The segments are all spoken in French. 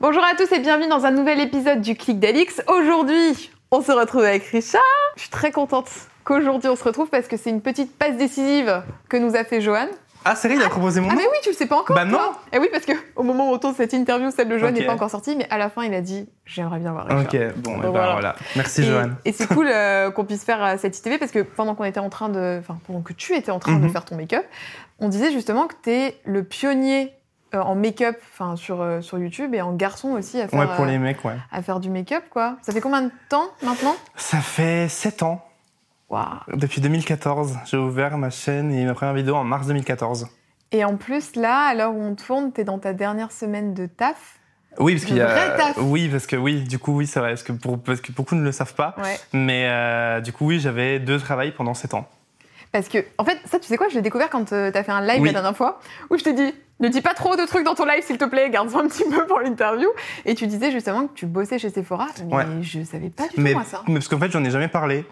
Bonjour à tous et bienvenue dans un nouvel épisode du Clic d'Alix. Aujourd'hui, on se retrouve avec Richard. Je suis très contente qu'aujourd'hui on se retrouve parce que c'est une petite passe décisive que nous a fait Johan. Ah, c'est vrai, il a proposé mon Ah nom mais oui, tu le sais pas encore Bah non. toi. Eh oui, parce que au moment où on tourne cette interview, celle de Johan Ok. n'est pas encore sortie, mais à la fin, il a dit j'aimerais bien voir Richard. Ok, bon, eh ben voilà. voilà. Merci, Et, Johan. et c'est cool euh, qu'on puisse faire euh, cette ITV parce que pendant qu'on était en train de, enfin pendant que tu étais en train de Mhm. faire ton make-up, on disait justement que tu es le pionnier euh, en make-up, enfin sur euh, sur YouTube et en garçon aussi à faire Ouais, pour euh, les mecs, ouais. à faire du make-up quoi. Ça fait combien de temps maintenant? Ça fait 7 ans. Depuis 2014, j'ai ouvert ma chaîne et ma première vidéo en mars 2014. Et en plus là, à l'heure où on tourne, t'es dans ta dernière semaine de taf? Oui, parce qu'il y a. taf. Oui, parce que oui, du coup, oui, c'est vrai. Parce que, pour... parce que beaucoup ne le savent pas. Ouais. Mais euh, du coup, oui, j'avais deux travails pendant 7 ans. Parce que en fait, ça tu sais quoi, je l'ai découvert quand euh, t'as fait un live Oui. la dernière fois où je t'ai dit ne dis pas trop de trucs dans ton live s'il te plaît, garde-en un petit peu pour l'interview. Et tu disais justement que tu bossais chez Sephora, mais Ouais. je savais pas du tout Mais, moi ça. mais parce qu'en fait, j'en ai jamais parlé.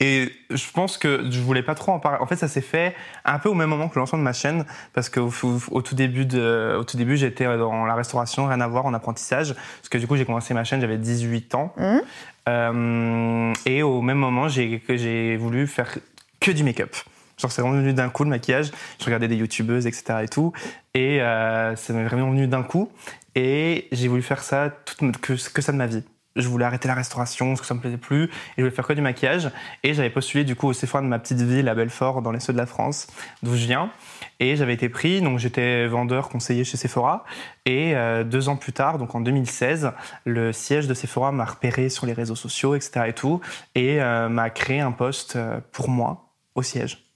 Et je pense que je voulais pas trop en parler. En fait, ça s'est fait un peu au même moment que le lancement de ma chaîne. Parce qu'au au, tout début, de, au tout début, j'étais dans la restauration, rien à voir, en apprentissage. Parce que du coup, j'ai commencé ma chaîne, j'avais 18 ans. Mhm. Euh, et au même moment, j'ai voulu faire que du make-up. Genre, c'est vraiment venu d'un coup, le maquillage. Je regardais des youtubeuses, etc. et tout. Et euh, ça m'est vraiment venu d'un coup. Et j'ai voulu faire ça, toute, que, que ça de ma vie. Je voulais arrêter la restauration parce que ça me plaisait plus. Et je voulais faire que du maquillage. Et j'avais postulé du coup au Sephora de ma petite ville à Belfort, dans les Ceux de la France, d'où je viens. Et j'avais été pris, donc j'étais vendeur conseiller chez Sephora. Et euh, deux ans plus tard, donc en 2016, le siège de Sephora m'a repéré sur les réseaux sociaux, etc. et tout, et euh, m'a créé un poste pour moi au siège.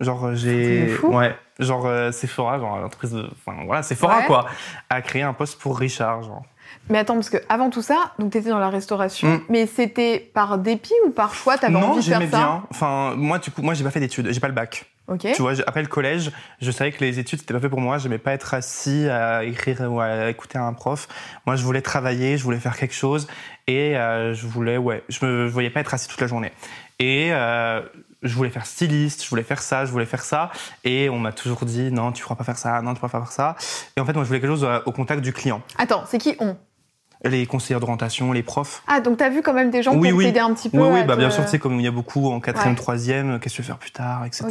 Genre euh, j'ai, ouais, genre euh, Sephora, genre l'entreprise, de... enfin voilà, Sephora Ouais. quoi, a créé un poste pour Richard, genre. Mais attends, parce que avant tout ça, donc t'étais dans la restauration, Mm. mais c'était par dépit ou par choix t'avais non, envie de faire j'aimais ça bien. Enfin, moi, du coup, moi, j'ai pas fait d'études, j'ai pas le bac. Ok. Tu vois, après le collège, je savais que les études c'était pas fait pour moi. J'aimais pas être assis à écrire ou à écouter un prof. Moi, je voulais travailler, je voulais faire quelque chose et euh, je voulais, ouais, je me je voyais pas être assis toute la journée. Et euh, je voulais faire styliste, je voulais faire ça, je voulais faire ça. Et on m'a toujours dit non, tu pourras pas faire ça, non, tu pourras pas faire ça. Et en fait, moi, je voulais quelque chose euh, au contact du client. Attends, c'est qui on? Les conseillers d'orientation, les profs. Ah, donc t'as vu quand même des gens Oui, pour oui. t'aider un petit peu Oui, bah, te- bien sûr, tu sais, comme il y a beaucoup en quatrième, Ouais. troisième, qu'est-ce que tu veux faire plus tard, etc.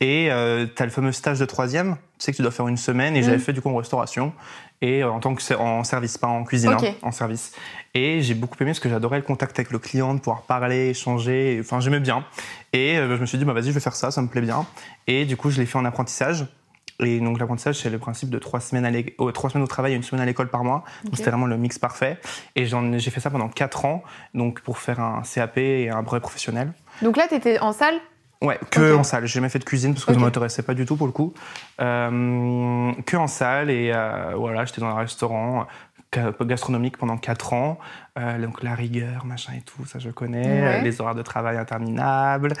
Et euh, tu as le fameux stage de troisième, tu sais que tu dois faire une semaine, et Mm. j'avais fait du coup en restauration, et euh, en tant que en service, pas en cuisine, hein, en service. Et j'ai beaucoup aimé parce que j'adorais le contact avec le client, de pouvoir parler, échanger, enfin j'aimais bien. Et euh, je me suis dit, bah, vas-y, je vais faire ça, ça me plaît bien. Et du coup, je l'ai fait en apprentissage. Et donc l'apprentissage, c'est le principe de trois semaines, à l'é- oh, trois semaines au travail et une semaine à l'école par mois. Donc c'était vraiment le mix parfait. Et j'ai fait ça pendant quatre ans, donc pour faire un CAP et un brevet professionnel. Donc là, t'étais en salle Ouais, que en salle. J'ai jamais fait de cuisine parce que Ok. ça m'intéressait pas du tout pour le coup. Euh, que en salle et euh, voilà, j'étais dans un restaurant ga- gastronomique pendant 4 ans. Euh, donc la rigueur, machin et tout, ça je connais. Ouais. Les horaires de travail interminables,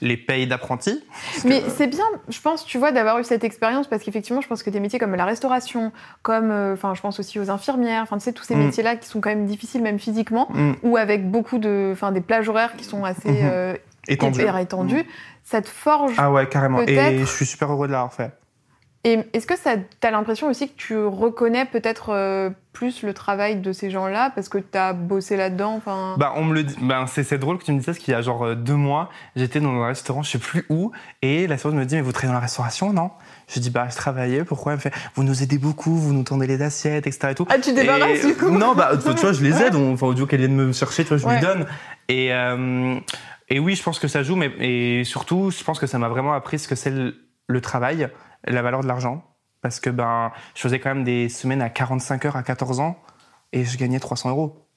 les payes d'apprentis. Mais c'est bien, je pense, tu vois, d'avoir eu cette expérience parce qu'effectivement, je pense que des métiers comme la restauration, comme, euh, enfin, je pense aussi aux infirmières, enfin, tu sais, tous ces Mm. métiers-là qui sont quand même difficiles, même physiquement, Mm, ou avec beaucoup de, enfin, des plages horaires qui sont assez Mhm. euh, étendu. hyper étendues, ça te forge. Ah ouais, carrément. Et je suis super heureux de l'avoir fait. Et est-ce que ça, t'as l'impression aussi que tu reconnais peut-être euh, plus le travail de ces gens-là parce que t'as bossé là-dedans. Bah, on me le dit. Ben, c'est, c'est drôle que tu me dises ça, parce qu'il y a genre euh, deux mois, j'étais dans un restaurant, je sais plus où, et la serveuse me dit Mais vous travaillez dans la restauration, non? Je dis Bah, je travaillais, pourquoi? Elle me fait Vous nous aidez beaucoup, vous nous tendez les assiettes, etc. Et tout. Ah, tu débarrasses Et- du coup? Non, bah, tu vois, je les aide, enfin, au lieu qu'elle vienne me chercher, tu vois, je Ouais. lui donne. Et, euh, et oui, je pense que ça joue, mais et surtout, je pense que ça m'a vraiment appris ce que c'est le, le travail, la valeur de l'argent. Parce que ben, je faisais quand même des semaines à 45 heures à 14 ans, et je gagnais 300 euros.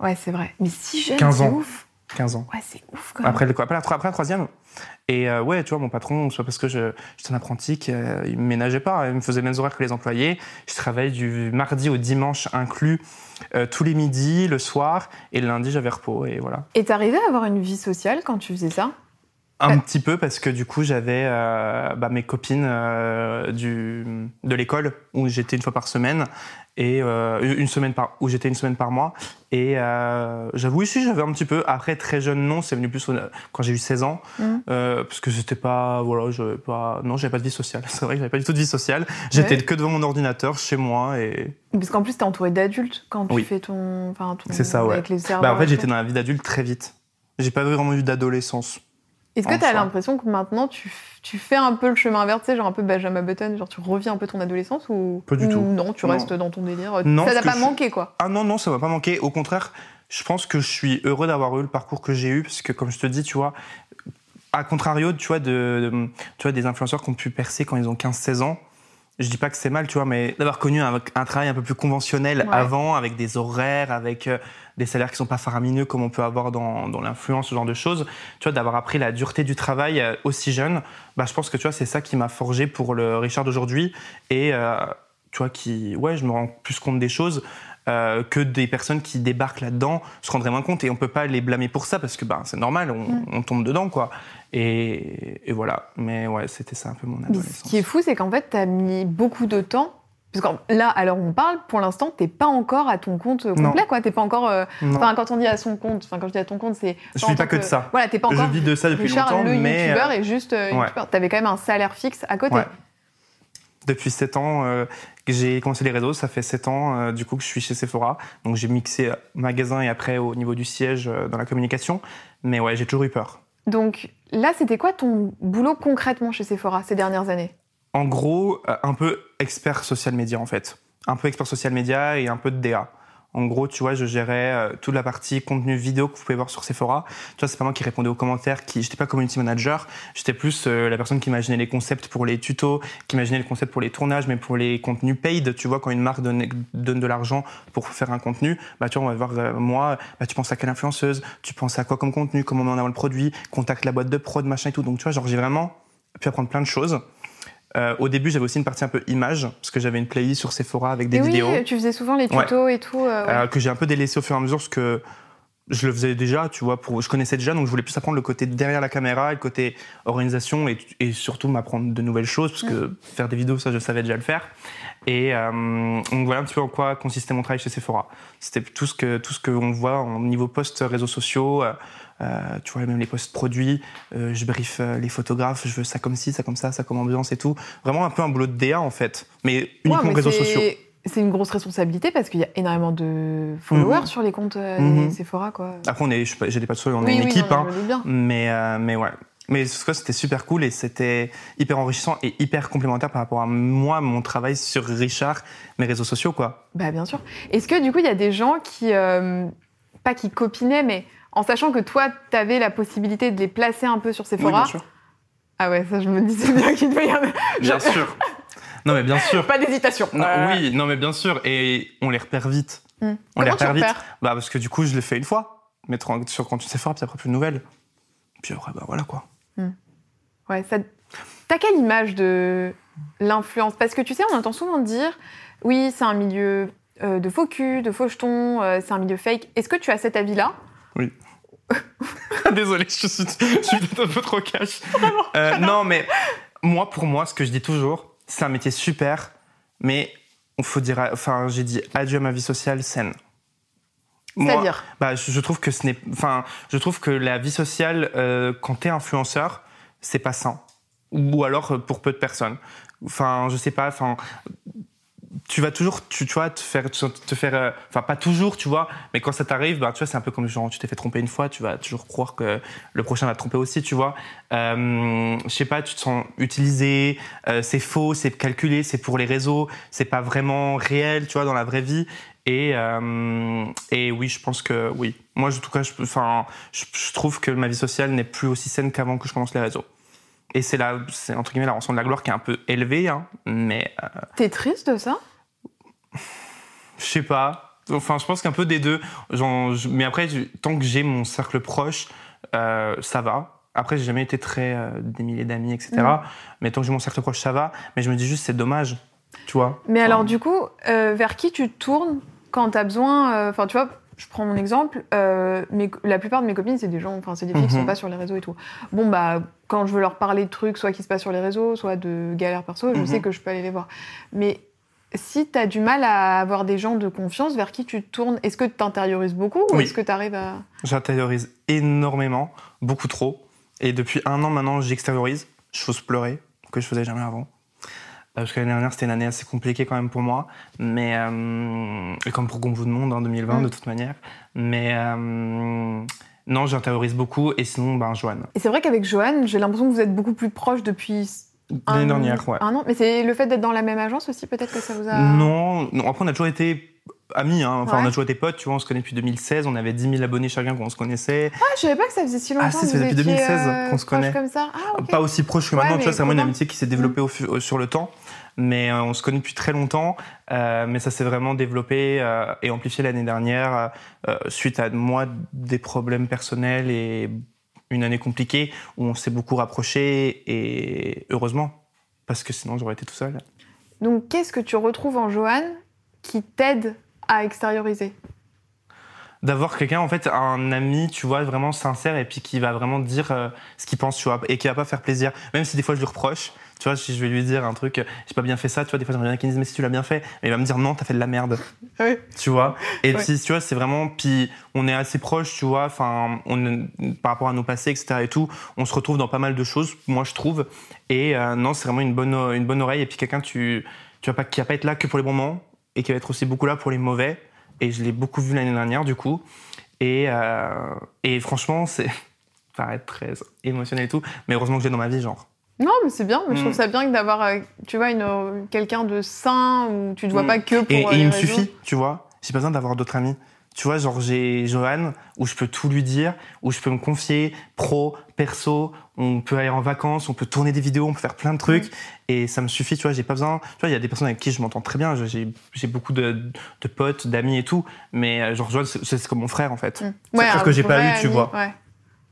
Ouais, c'est vrai. Mais si jeune, 15 c'est ans. ouf. 15 ans. Ouais, c'est ouf quand même. Après, le, après, la, après la troisième. Et euh, ouais, tu vois, mon patron, soit parce que j'étais un apprenti qu'il me ménageait pas, il me faisait les mêmes horaires que les employés. Je travaillais du mardi au dimanche inclus, euh, tous les midis, le soir, et le lundi, j'avais repos, et voilà. Et t'arrivais à avoir une vie sociale quand tu faisais ça? Un Ouais. petit peu parce que du coup j'avais euh, bah, mes copines euh, du, de l'école où j'étais une fois par semaine et euh, une semaine par où j'étais une semaine par mois et euh, j'avoue ici j'avais un petit peu après très jeune non c'est venu plus quand j'ai eu 16 ans Mhm. euh, parce que c'était pas voilà j'avais pas non j'avais pas de vie sociale c'est vrai que j'avais pas du tout de vie sociale j'étais Ouais. que devant mon ordinateur chez moi et Parce qu'en plus, t'es entouré d'adultes quand tu Oui. fais ton. Enfin, ton- C'est ça, ouais. Avec les serveurs. bah, en fait j'étais dans la vie d'adulte très vite j'ai pas vraiment eu d'adolescence Est-ce que t'as soi. l'impression que maintenant tu, tu fais un peu le chemin inverse, tu sais, genre un peu Benjamin Button, genre tu reviens un peu ton adolescence ou Pas du ou tout. Non, tu Non. restes dans ton délire? Non, ça t'a pas je- manqué quoi. Ah non, non, ça m'a pas manqué. Au contraire, je pense que je suis heureux d'avoir eu le parcours que j'ai eu, parce que comme je te dis, tu vois, à contrario, tu vois, de, de- tu vois, des influenceurs qui ont pu percer quand ils ont 15-16 ans, je dis pas que c'est mal, tu vois, mais d'avoir connu un, un travail un peu plus conventionnel Ouais. avant, avec des horaires, avec euh, des salaires qui sont pas faramineux comme on peut avoir dans, dans l'influence, ce genre de choses, tu vois, d'avoir appris la dureté du travail euh, aussi jeune, bah, je pense que tu vois, c'est ça qui m'a forgé pour le Richard d'aujourd'hui et euh, tu vois, qui, ouais, je me rends plus compte des choses. euh, que des personnes qui débarquent là-dedans se rendraient moins compte et on peut pas les blâmer pour ça parce que ben c'est normal on, Mm. on tombe dedans quoi et, et voilà mais ouais c'était ça un peu mon adolescence ce qui est fou, c'est qu'en fait, t'as mis beaucoup de temps. Parce que là, où on parle, pour l'instant, t'es pas encore à ton compte euh, Non. complet, quoi. T'es pas encore. euh, Non. Enfin, quand on dit à son compte, enfin, quand je dis à ton compte, c'est. je vis pas que de ça Voilà, t'es pas encore. je vis de ça depuis Richard, longtemps le mais youtubeur euh, est juste euh, ouais. T'avais quand même un salaire fixe à côté. Ouais. depuis 7 ans euh, que j'ai commencé les réseaux ça fait 7 ans euh, du coup que je suis chez Sephora donc j'ai mixé euh, magasin et après au niveau du siège euh, dans la communication mais ouais j'ai toujours eu peur Donc là, c'était quoi ton boulot concrètement chez Sephora ces dernières années? En gros, euh, un peu expert social media en fait. Un peu expert social media et un peu de DA. En gros, tu vois, je gérais euh, toute la partie contenu vidéo que vous pouvez voir sur Sephora. Tu vois, c'est pas moi qui répondais aux commentaires, qui, j'étais pas community manager, j'étais plus euh, la personne qui imaginait les concepts pour les tutos, qui imaginait le concept pour les tournages, mais pour les contenus paid, tu vois, quand une marque donne, de l'argent pour faire un contenu, bah tu vois, on va voir euh, moi, bah, tu penses à quelle influenceuse, tu penses à quoi comme contenu, comment on met en avant le produit, contacte la boîte de prod, machin et tout. Donc tu vois, genre j'ai vraiment pu apprendre plein de choses. Euh, au début, j'avais aussi une partie un peu image, parce que j'avais une playlist sur Sephora avec des Et vidéos oui, tu faisais souvent les tutos et tout. euh, ouais. euh, que j'ai un peu délaissé au fur et à mesure, parce que je le faisais déjà, tu vois, pour, je connaissais déjà, donc je voulais plus apprendre le côté derrière la caméra, le côté organisation, et, et surtout m'apprendre de nouvelles choses, parce que faire des vidéos, ça, je savais déjà le faire. Et euh, donc voilà un petit peu en quoi consistait mon travail chez Sephora. C'était tout ce que tout ce qu'on voit en niveau post réseaux sociaux. Euh, tu vois, même les posts produits, euh, je brief euh, les photographes, je veux ça comme ci, ça comme ça, ça comme ambiance et tout. Vraiment un peu un boulot de DA en fait, mais uniquement Ouais, mais réseaux sociaux. C'est une grosse responsabilité parce qu'il y a énormément de followers Mhm. sur les comptes euh, Mhm. des Sephora, quoi. Après, on est, je sais pas, j'ai des pas de soucis, on oui, est une oui, équipe, non, hein, mais, euh, mais ouais. Mais ce que c'était super cool et c'était hyper enrichissant et hyper complémentaire par rapport à moi, mon travail sur Richard, mes réseaux sociaux, quoi. Bah bien sûr. Est-ce que du coup il y a des gens qui, euh, pas qui copinaient, mais en sachant que toi t'avais la possibilité de les placer un peu sur Sephora. sûr. Ah ouais, ça je me disais bien qu'il devait y avoir Bien sûr. Non, mais bien sûr. pas d'hésitation. Non, Euh, Oui, non, mais bien sûr. Et on les repère vite. hmm. On les tu repère vite. Bah, parce que du coup, je l'ai fait une fois. Mettre en- sur compte Sephora, puis après plus de nouvelles. Puis après, bah voilà quoi. Ouais, ça... T'as quelle image de l'influence? Parce que tu sais, on entend souvent dire, oui, c'est un milieu euh, de faux cul, de faux jetons, euh, c'est un milieu fake. Est-ce que tu as cet avis-là? Désolé, je suis, je suis peut-être un peu trop cash. Euh, non, mais moi, pour moi, ce que je dis toujours, c'est un métier super, mais on faut dire, enfin, j'ai dit adieu à ma vie sociale saine. Moi, C'est-à-dire bah, je, je trouve que ce n'est, enfin, je trouve que la vie sociale, euh, quand t'es influenceur, c'est pas sain. Ou alors euh, pour peu de personnes. Enfin, je sais pas. Enfin, tu vas toujours, tu, tu vois, te faire, te faire, euh, enfin pas toujours, tu vois, mais quand ça t'arrive, bah tu vois, c'est un peu comme genre tu t'es fait tromper une fois, tu vas toujours croire que le prochain va te tromper aussi, tu vois. Euh, je sais pas, tu te sens utilisé, euh, c'est faux, c'est calculé, c'est pour les réseaux, c'est pas vraiment réel, tu vois, dans la vraie vie. Et, euh, et oui, je pense que oui. Moi, en tout cas, je, trouve que ma vie sociale n'est plus aussi saine qu'avant que je commence les réseaux. Et c'est là, c'est entre guillemets la rançon de la gloire qui est un peu élevée, hein, mais euh, T'es triste de ça? Je sais pas. Enfin, je pense qu'un peu des deux. Genre, je- mais après, je- tant que j'ai mon cercle proche, euh, ça va. Après, j'ai jamais été très euh, des milliers d'amis, etc. Mm. Mais tant que j'ai mon cercle proche, ça va. Mais je me dis juste, c'est dommage. Tu vois? Mais Enfin, alors, du coup, euh, vers qui tu tournes quand tu as besoin Enfin, tu vois, je prends mon exemple. euh, mes- la plupart de mes copines, c'est des gens, enfin, c'est des filles qui Mhm. sont pas sur les réseaux et tout. Bon, bah, quand je veux leur parler de trucs, soit qui se passent sur les réseaux, soit de galères perso, je Mhm. sais que je peux aller les voir. Mais si tu as du mal à avoir des gens de confiance, vers qui tu te tournes Est-ce que tu t'intériorises beaucoup ou Oui. est-ce que tu arrives à. J'intériorise énormément, beaucoup trop. Et depuis un an maintenant, j'extériorise. Chose pleurer, que je faisais jamais avant. Euh, Parce que l'année dernière, c'était une année assez compliquée quand même pour moi. Mais, euh, et comme pour beaucoup de monde en 2020, Mm. de toute manière. Mais euh, non, j'intériorise beaucoup. Et sinon, ben, Joanne. Et c'est vrai qu'avec Joanne, j'ai l'impression que vous êtes beaucoup plus proches depuis. L'année an- dernière, ouais. Un an. Mais c'est le fait d'être dans la même agence aussi, peut-être que ça vous a. Non, non, après, on a toujours été amis. Hein. Enfin, Ouais. on a toujours été potes. Tu vois, on se connaît depuis 2016. On avait 10 000 abonnés chacun quand on se connaissait. Ah, je savais pas que ça faisait si longtemps. Ah, si, ça depuis étiez, 2016 euh, qu'on se connaît. comme ça. Ah, ok. Pas aussi proche que Ouais, maintenant, tu vois, c'est vraiment une amitié qui s'est développée au au- sur le temps. Mais euh, on se connaît depuis très longtemps, euh, mais ça s'est vraiment développé euh, et amplifié l'année dernière suite à moi des problèmes personnels et une année compliquée où on s'est beaucoup rapprochés et heureusement parce que sinon j'aurais été tout seul. Donc, qu'est-ce que tu retrouves en Joanne qui t'aide à extérioriser? D'avoir quelqu'un en fait un ami tu vois vraiment sincère et puis qui va vraiment dire euh, ce qu'il pense tu vois et qui va pas faire plaisir même si des fois je lui reproche tu vois si je vais lui dire un truc euh, j'ai pas bien fait ça tu vois des fois j'aimerais bien qu'il me dise mais si tu l'as bien fait mais il va me dire non t'as fait de la merde. Oui. tu vois? Et puis tu vois c'est vraiment puis on est assez proches tu vois enfin par rapport à nos passés etc et tout on se retrouve dans pas mal de choses moi je trouve. Et euh, non c'est vraiment une bonne une bonne oreille. Et puis quelqu'un tu tu vas pas qui va pas être là que pour les bons moments et qui va être aussi beaucoup là pour les mauvais. Et je l'ai beaucoup vu l'année dernière du coup. Et euh, et franchement c'est ça paraît très émotionnel et tout. Mais heureusement que j'ai dans ma vie genre Non, mais c'est bien. Mais je Mm. trouve ça bien que d'avoir, euh, tu vois, une, euh, quelqu'un de sain où tu ne vois Mm. pas que pour Et, euh, et les il me réseaux. suffit, tu vois. J'ai pas besoin d'avoir d'autres amis. Tu vois, genre j'ai Johan, où je peux tout lui dire, où je peux me confier, pro, perso, on peut aller en vacances, on peut tourner des vidéos, on peut faire plein de trucs, et ça me suffit, tu vois, j'ai pas besoin... Tu vois, il y a des personnes avec qui je m'entends très bien, j'ai j'ai beaucoup de, de potes, d'amis et tout, mais euh, genre Johan, c'est c'est comme mon frère, en fait. Mm. C'est quelque chose que j'ai pas eu, tu vois. Ouais.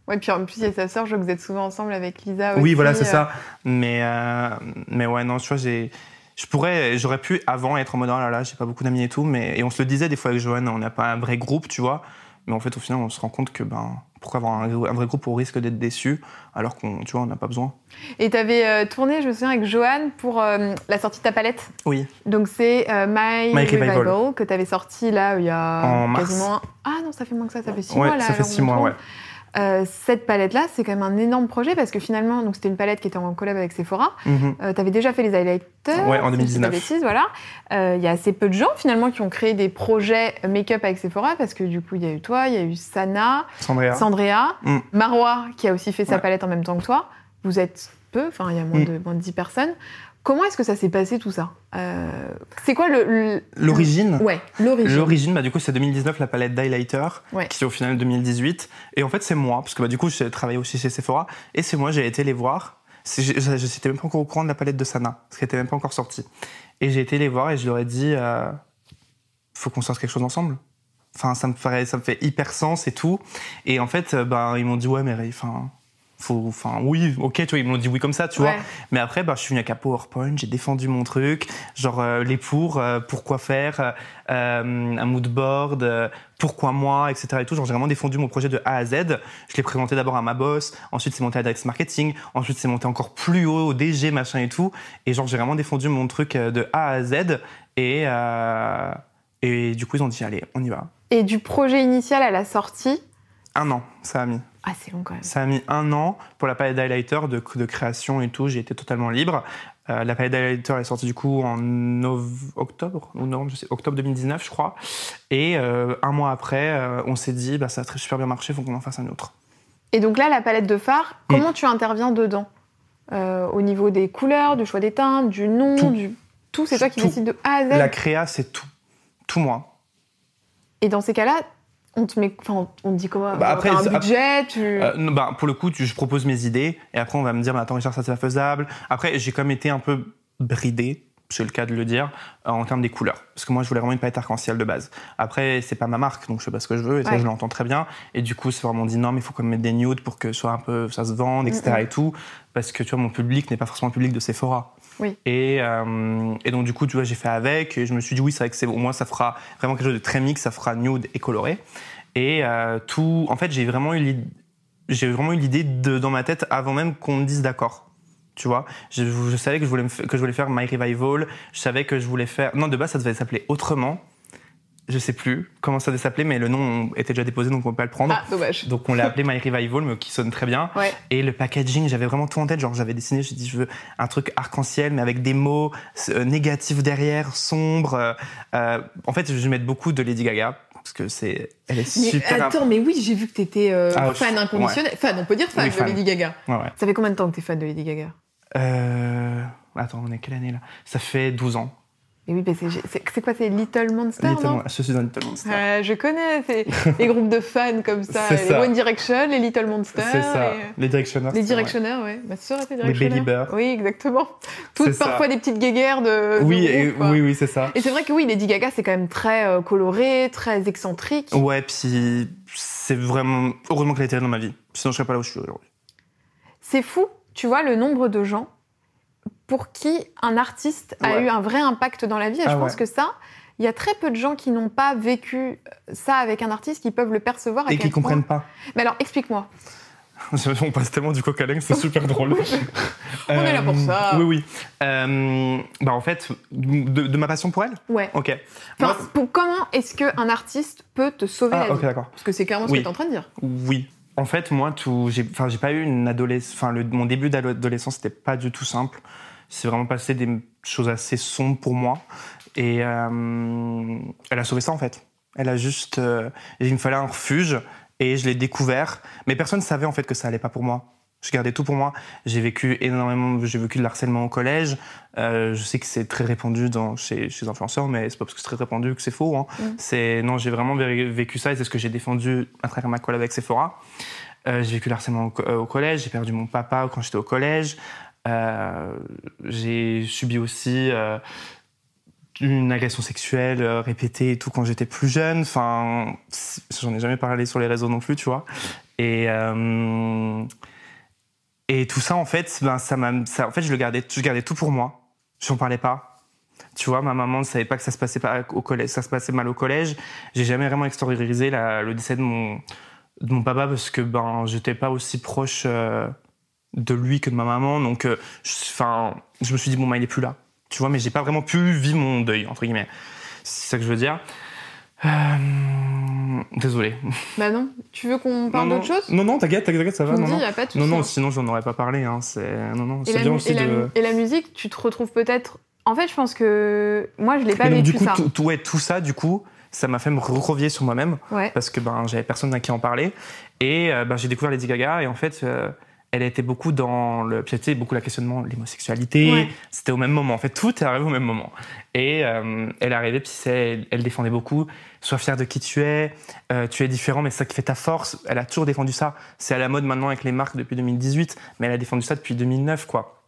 Ouais, puis en plus, il y a sa sœur, je vois que vous êtes souvent ensemble avec Lisa aussi. Oui, voilà, c'est euh, ça. Mais, euh, mais ouais, non, tu vois, j'ai. Je pourrais, j'aurais pu avant être en mode oh là là, j'ai pas beaucoup d'amis et tout, mais et on se le disait des fois avec Johan, on n'a pas un vrai groupe, tu vois. Mais en fait, au final, on se rend compte que ben pourquoi avoir un, un vrai groupe au risque d'être déçu alors qu'on, tu vois, on n'a pas besoin. Et tu avais tourné, je me souviens, avec Johan pour euh, la sortie de ta palette. Oui. Donc c'est euh, My, My Revival, Revival. que tu avais sorti là il y a En mars. quasiment un... Ah non, ça fait moins que ça, ça fait six ouais, mois là. ça fait six mois, ouais. Euh, cette palette-là, c'est quand même un énorme projet parce que finalement, donc c'était une palette qui était en collab avec Sephora. Mhm. Euh, tu avais déjà fait les highlighters. Ouais, en si je dis pas 2019. bêtises, voilà. Euh, Il y a assez peu de gens finalement qui ont créé des projets make-up avec Sephora parce que du coup, il y a eu toi, il y a eu Sana, Sandrea. Sandrea, Mm. Marois qui a aussi fait sa palette en même temps que toi. Vous êtes peu, enfin il y a moins, Mm. de, moins de 10 personnes. Comment est-ce que ça s'est passé tout ça Euh, C'est quoi le, L'origine. Ouais, l'origine. L'origine, bah, du coup, c'est 2019, la palette d'highlighter, Ouais. qui est au final 2018. Et en fait, c'est moi, parce que bah, du coup, j'ai travaillé aussi chez Sephora, et c'est moi, j'ai été les voir. Je n'étais même pas encore au courant de la palette de Sana, parce qu'elle n'était même pas encore sortie. Et j'ai été les voir et je leur ai dit, euh, faut qu'on sorte quelque chose ensemble. Enfin, ça me, paraît, ça me fait hyper sens et tout. Et en fait, euh, ben, ils m'ont dit, ouais, mais enfin, faut, enfin, oui, ok, tu vois, ils m'ont dit oui comme ça, tu vois. Mais après, bah, je suis venu avec un PowerPoint, j'ai défendu mon truc, genre euh, les pour, euh, pourquoi faire, euh, un mood board, pourquoi moi, etc. Et tout. Genre, j'ai vraiment défendu mon projet de A à Z. Je l'ai présenté d'abord à ma boss, ensuite c'est monté à la directrice marketing, ensuite c'est monté encore plus haut au DG, machin et tout. Et genre, j'ai vraiment défendu mon truc de A à Z. Et, et du coup, ils ont dit, allez, on y va. Et du projet initial à la sortie, Un an, ça a mis. ah c'est long quand même. Ça a mis un an pour la palette d'highlighter de, de création et tout. J'ai été totalement libre. Euh, la palette d'highlighter est sortie du coup en octobre ou novembre, je sais, octobre 2019, je crois. Et euh, un mois après, euh, on s'est dit, bah, ça a très super bien marché, faut qu'on en fasse un autre. Et donc là, la palette de phare, Mm. comment tu interviens dedans? Euh, Au niveau des couleurs, du choix des teintes, du nom, Tout. du tout, c'est toi qui décides de A à Z? La créa, c'est tout. Tout moi. Et dans ces cas-là, on te met, enfin, on te dit comment Bah, après, un budget, tu. Euh, bah, pour le coup, tu- je propose mes idées et après on va me dire, bah, attends Richard, ça c'est pas faisable. Après, j'ai quand même été un peu bridé c'est le cas de le dire, en termes des couleurs. Parce que moi, je voulais vraiment une palette arc-en-ciel de base. Après, c'est pas ma marque, donc je sais pas ce que je veux, et ça, Ouais. je l'entends très bien. Et du coup, c'est vraiment dit non, mais il faut quand même mettre des nudes pour que soit un peu, ça se vende, etc. Et tout. Parce que tu vois, mon public n'est pas forcément le public de Sephora. Euh, et donc, du coup, tu vois, j'ai fait avec, et je me suis dit, oui, c'est vrai que c'est, au moins, ça fera vraiment quelque chose de très mix, ça fera nude et coloré. Et euh, tout, en fait, j'ai vraiment eu l'idée, dans ma tête avant même qu'on me dise d'accord. Tu vois, je, savais que je voulais que je voulais faire My Revival. Je savais que je voulais faire. Non, de base, ça devait s'appeler autrement. Je sais plus comment ça devait s'appeler, mais le nom était déjà déposé, donc on peut pas le prendre. Ah, dommage. Donc on l'a appelé My Revival, mais qui sonne très bien. Ouais. Et le packaging, j'avais vraiment tout en tête. Genre, j'avais dessiné, j'ai dit, je veux un truc arc-en-ciel, mais avec des mots euh, négatifs derrière, sombres. euh, euh, en fait, je vais mettre beaucoup de Lady Gaga, parce que c'est, elle est Mais super. attends, mais oui, j'ai vu que t'étais euh, Ah, fan inconditionnel. Fan, on peut dire fan Oui, de fan. Lady Gaga. Ouais, ouais. Ça fait combien de temps que t'es fan de Lady Gaga? Euh... Attends, on est quelle année là? Ça fait 12 ans. Et oui, mais c'est quoi, c'est Little Monster, Little non? Je suis un Little Monster. Euh, je connais les groupes de fans comme ça, les ça. One Direction, les Little Monster, c'est ça. et- Les Directioners. les vrai. Directionnaires, ouais. Ma sœur était Les. Belly. Oui, exactement. Toutes ça. parfois des petites guéguerres de. de Oui, et- groupe, quoi. oui, oui, c'est ça. Et c'est vrai que oui, Lady Gaga, c'est quand même très euh, coloré, très excentrique. Ouais, puis c'est vraiment. Heureusement qu'elle été là dans ma vie. Sinon, je serais pas là où je suis aujourd'hui. C'est fou, tu vois, le nombre de gens pour qui un artiste a Ouais. eu un vrai impact dans la vie. Et Ah je pense ouais. que ça, il y a très peu de gens qui n'ont pas vécu ça avec un artiste, qui peuvent le percevoir. Et qui comprennent point- pas. Mais alors, explique-moi. On passe tellement du coq à c'est super drôle. On est là pour ça. Oui, oui. Euh, bah, en fait, de, de ma passion pour elle? Ouais. Ok. Enfin, Moi, pour- comment est-ce qu'un artiste peut te sauver ah, la ok, vie? d'accord. Parce que c'est clairement ce que tu es en train de dire. Oui. En fait, moi, tout, j'ai, enfin, j'ai pas eu une adolescence. Enfin, mon début d'adolescence, c'était pas du tout simple. C'est vraiment passé des choses assez sombres pour moi. Et euh, elle a sauvé ça, en fait. Elle a juste. euh, il me fallait un refuge et je l'ai découvert. Mais personne ne savait, en fait, que ça allait pas pour moi. Je gardais tout pour moi. J'ai vécu énormément, j'ai vécu de l'harcèlement au collège. Euh, je sais que c'est très répandu dans, chez, chez les influenceurs, mais c'est pas parce que c'est très répandu que c'est faux. Hein. Mm. C'est, non, j'ai vraiment vé- vécu ça et c'est ce que j'ai défendu à travers ma collab avec Sephora. Euh, j'ai vécu le harcèlement euh, au collège, j'ai perdu mon papa quand j'étais au collège. Euh, j'ai subi aussi euh, une agression sexuelle euh, répétée et tout quand j'étais plus jeune. Enfin, j'en ai jamais parlé sur les réseaux non plus, tu vois. Et et tout ça, en fait, ben, ça m'a, en fait, je le gardais, je gardais tout pour moi. J'en parlais pas. Tu vois, ma maman ne savait pas que ça se passait pas au collège, ça se passait mal au collège. J'ai jamais vraiment extériorisé le décès de mon, de mon papa parce que ben, j'étais pas aussi proche de lui que de ma maman. Donc, euh, je, enfin, je me suis dit, bon, ben, il est plus là. Tu vois, mais j'ai pas vraiment pu vivre mon deuil, entre guillemets. C'est ça que je veux dire. Euh, Désolé. Bah non. Tu veux qu'on parle d'autre chose? Non, non, t'inquiète, t'inquiète, ça va. Non, non. n'y a pas de souci. Non, non, hein. sinon j'en aurais pas parlé. Hein. C'est non, non, Et c'est la, bien mu- aussi et la de. mu- et la musique, tu te retrouves peut-être. En fait, je pense que moi, je l'ai pas donc, vécu du coup, ça. tout, tout- ouais, tout ça, du coup, ça m'a fait me revier sur moi-même Ouais. parce que ben j'avais personne à qui en parler et euh, ben, j'ai découvert Lady Gaga et en fait. euh, elle était beaucoup dans le. Puis, tu beaucoup la questionnement, l'homosexualité. Ouais. C'était au même moment. En fait, tout est arrivé au même moment. Et euh, elle est arrivée, puis elle, elle défendait beaucoup. Sois fier de qui tu es. euh, tu es différent, mais c'est ça qui fait ta force. Elle a toujours défendu ça. C'est à la mode maintenant avec les marques depuis 2018, mais elle a défendu ça depuis 2009, quoi.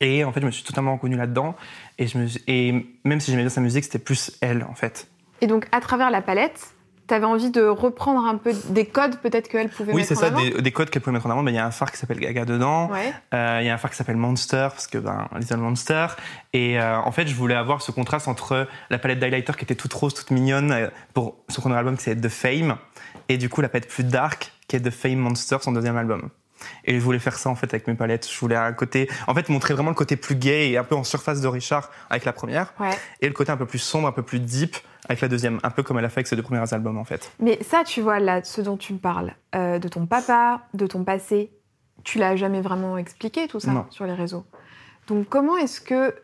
Et en fait, je me suis totalement reconnu là-dedans. Et, je me, suis- et même si j'aimais bien sa musique, c'était plus elle, en fait. Et donc, à travers la palette, tu avais envie de reprendre un peu des codes peut-être qu'elle pouvait Oui, mettre c'est en ça, avant des, des codes qu'elle pouvait mettre en avant. Ben, Il y a un phare qui s'appelle Gaga dedans. Ouais. Euh, Il y a un phare qui s'appelle Monster, parce que ben, Little Monster. Et euh, en fait, je voulais avoir ce contraste entre la palette d'highlighter qui était toute rose, toute mignonne, euh, pour son premier album qui s'appelle The Fame, et du coup la palette plus dark qui est The Fame Monster, son deuxième album. Et je voulais faire ça en fait avec mes palettes. Je voulais un côté, en fait, montrer vraiment le côté plus gay et un peu en surface de Richard avec la première, Ouais. et le côté un peu plus sombre, un peu plus deep avec la deuxième, un peu comme elle a fait avec ses deux premiers albums en fait. Mais ça, tu vois, là, ce dont tu me parles, euh, de ton papa, de ton passé, tu l'as jamais vraiment expliqué tout ça Non. sur les réseaux. Donc, comment est-ce que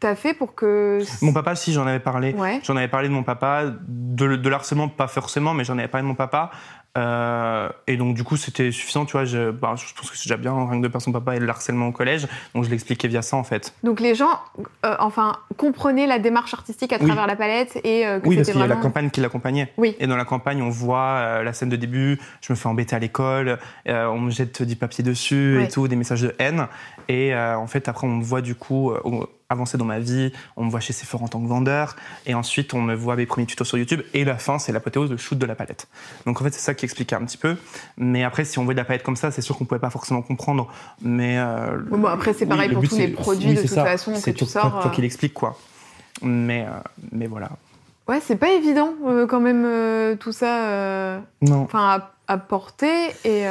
tu as fait pour que. Mon papa, si j'en avais parlé, Ouais. J'en avais parlé de mon papa, de, de l'harcèlement, pas forcément, mais j'en avais parlé de mon papa. Euh, et donc, du coup, c'était suffisant, tu vois. Je, bah, je pense que c'est déjà bien, rien que de par son papa et le harcèlement au collège. Donc, je l'expliquais via ça, en fait. Donc, les gens, euh, enfin, comprenaient la démarche artistique à Oui. travers la palette et euh, que Oui, parce qu'il y a la vraiment. campagne qui l'accompagnait. Oui. Et dans la campagne, on voit euh, la scène de début, je me fais embêter à l'école, on me jette du papier dessus et tout, des messages de haine. Et en fait, après, on me voit du coup, avancer dans ma vie. On me voit chez Sephora en tant que vendeur. Et ensuite, on me voit mes premiers tutos sur YouTube. Et la fin, c'est l'apothéose, le shoot de la palette. Donc en fait, c'est ça qui explique un petit peu. Mais après, si on voit de la palette comme ça, c'est sûr qu'on pouvait pas forcément comprendre. Mais euh, bon, après, c'est pareil oui, pour but, tous les produits oui, de toute ça. façon que C'est tu toi- sors. toi, toi euh, qui l'explique, quoi. Mais, euh, mais voilà. Ouais, c'est pas évident euh, quand même tout ça, Non, enfin à, à porter et.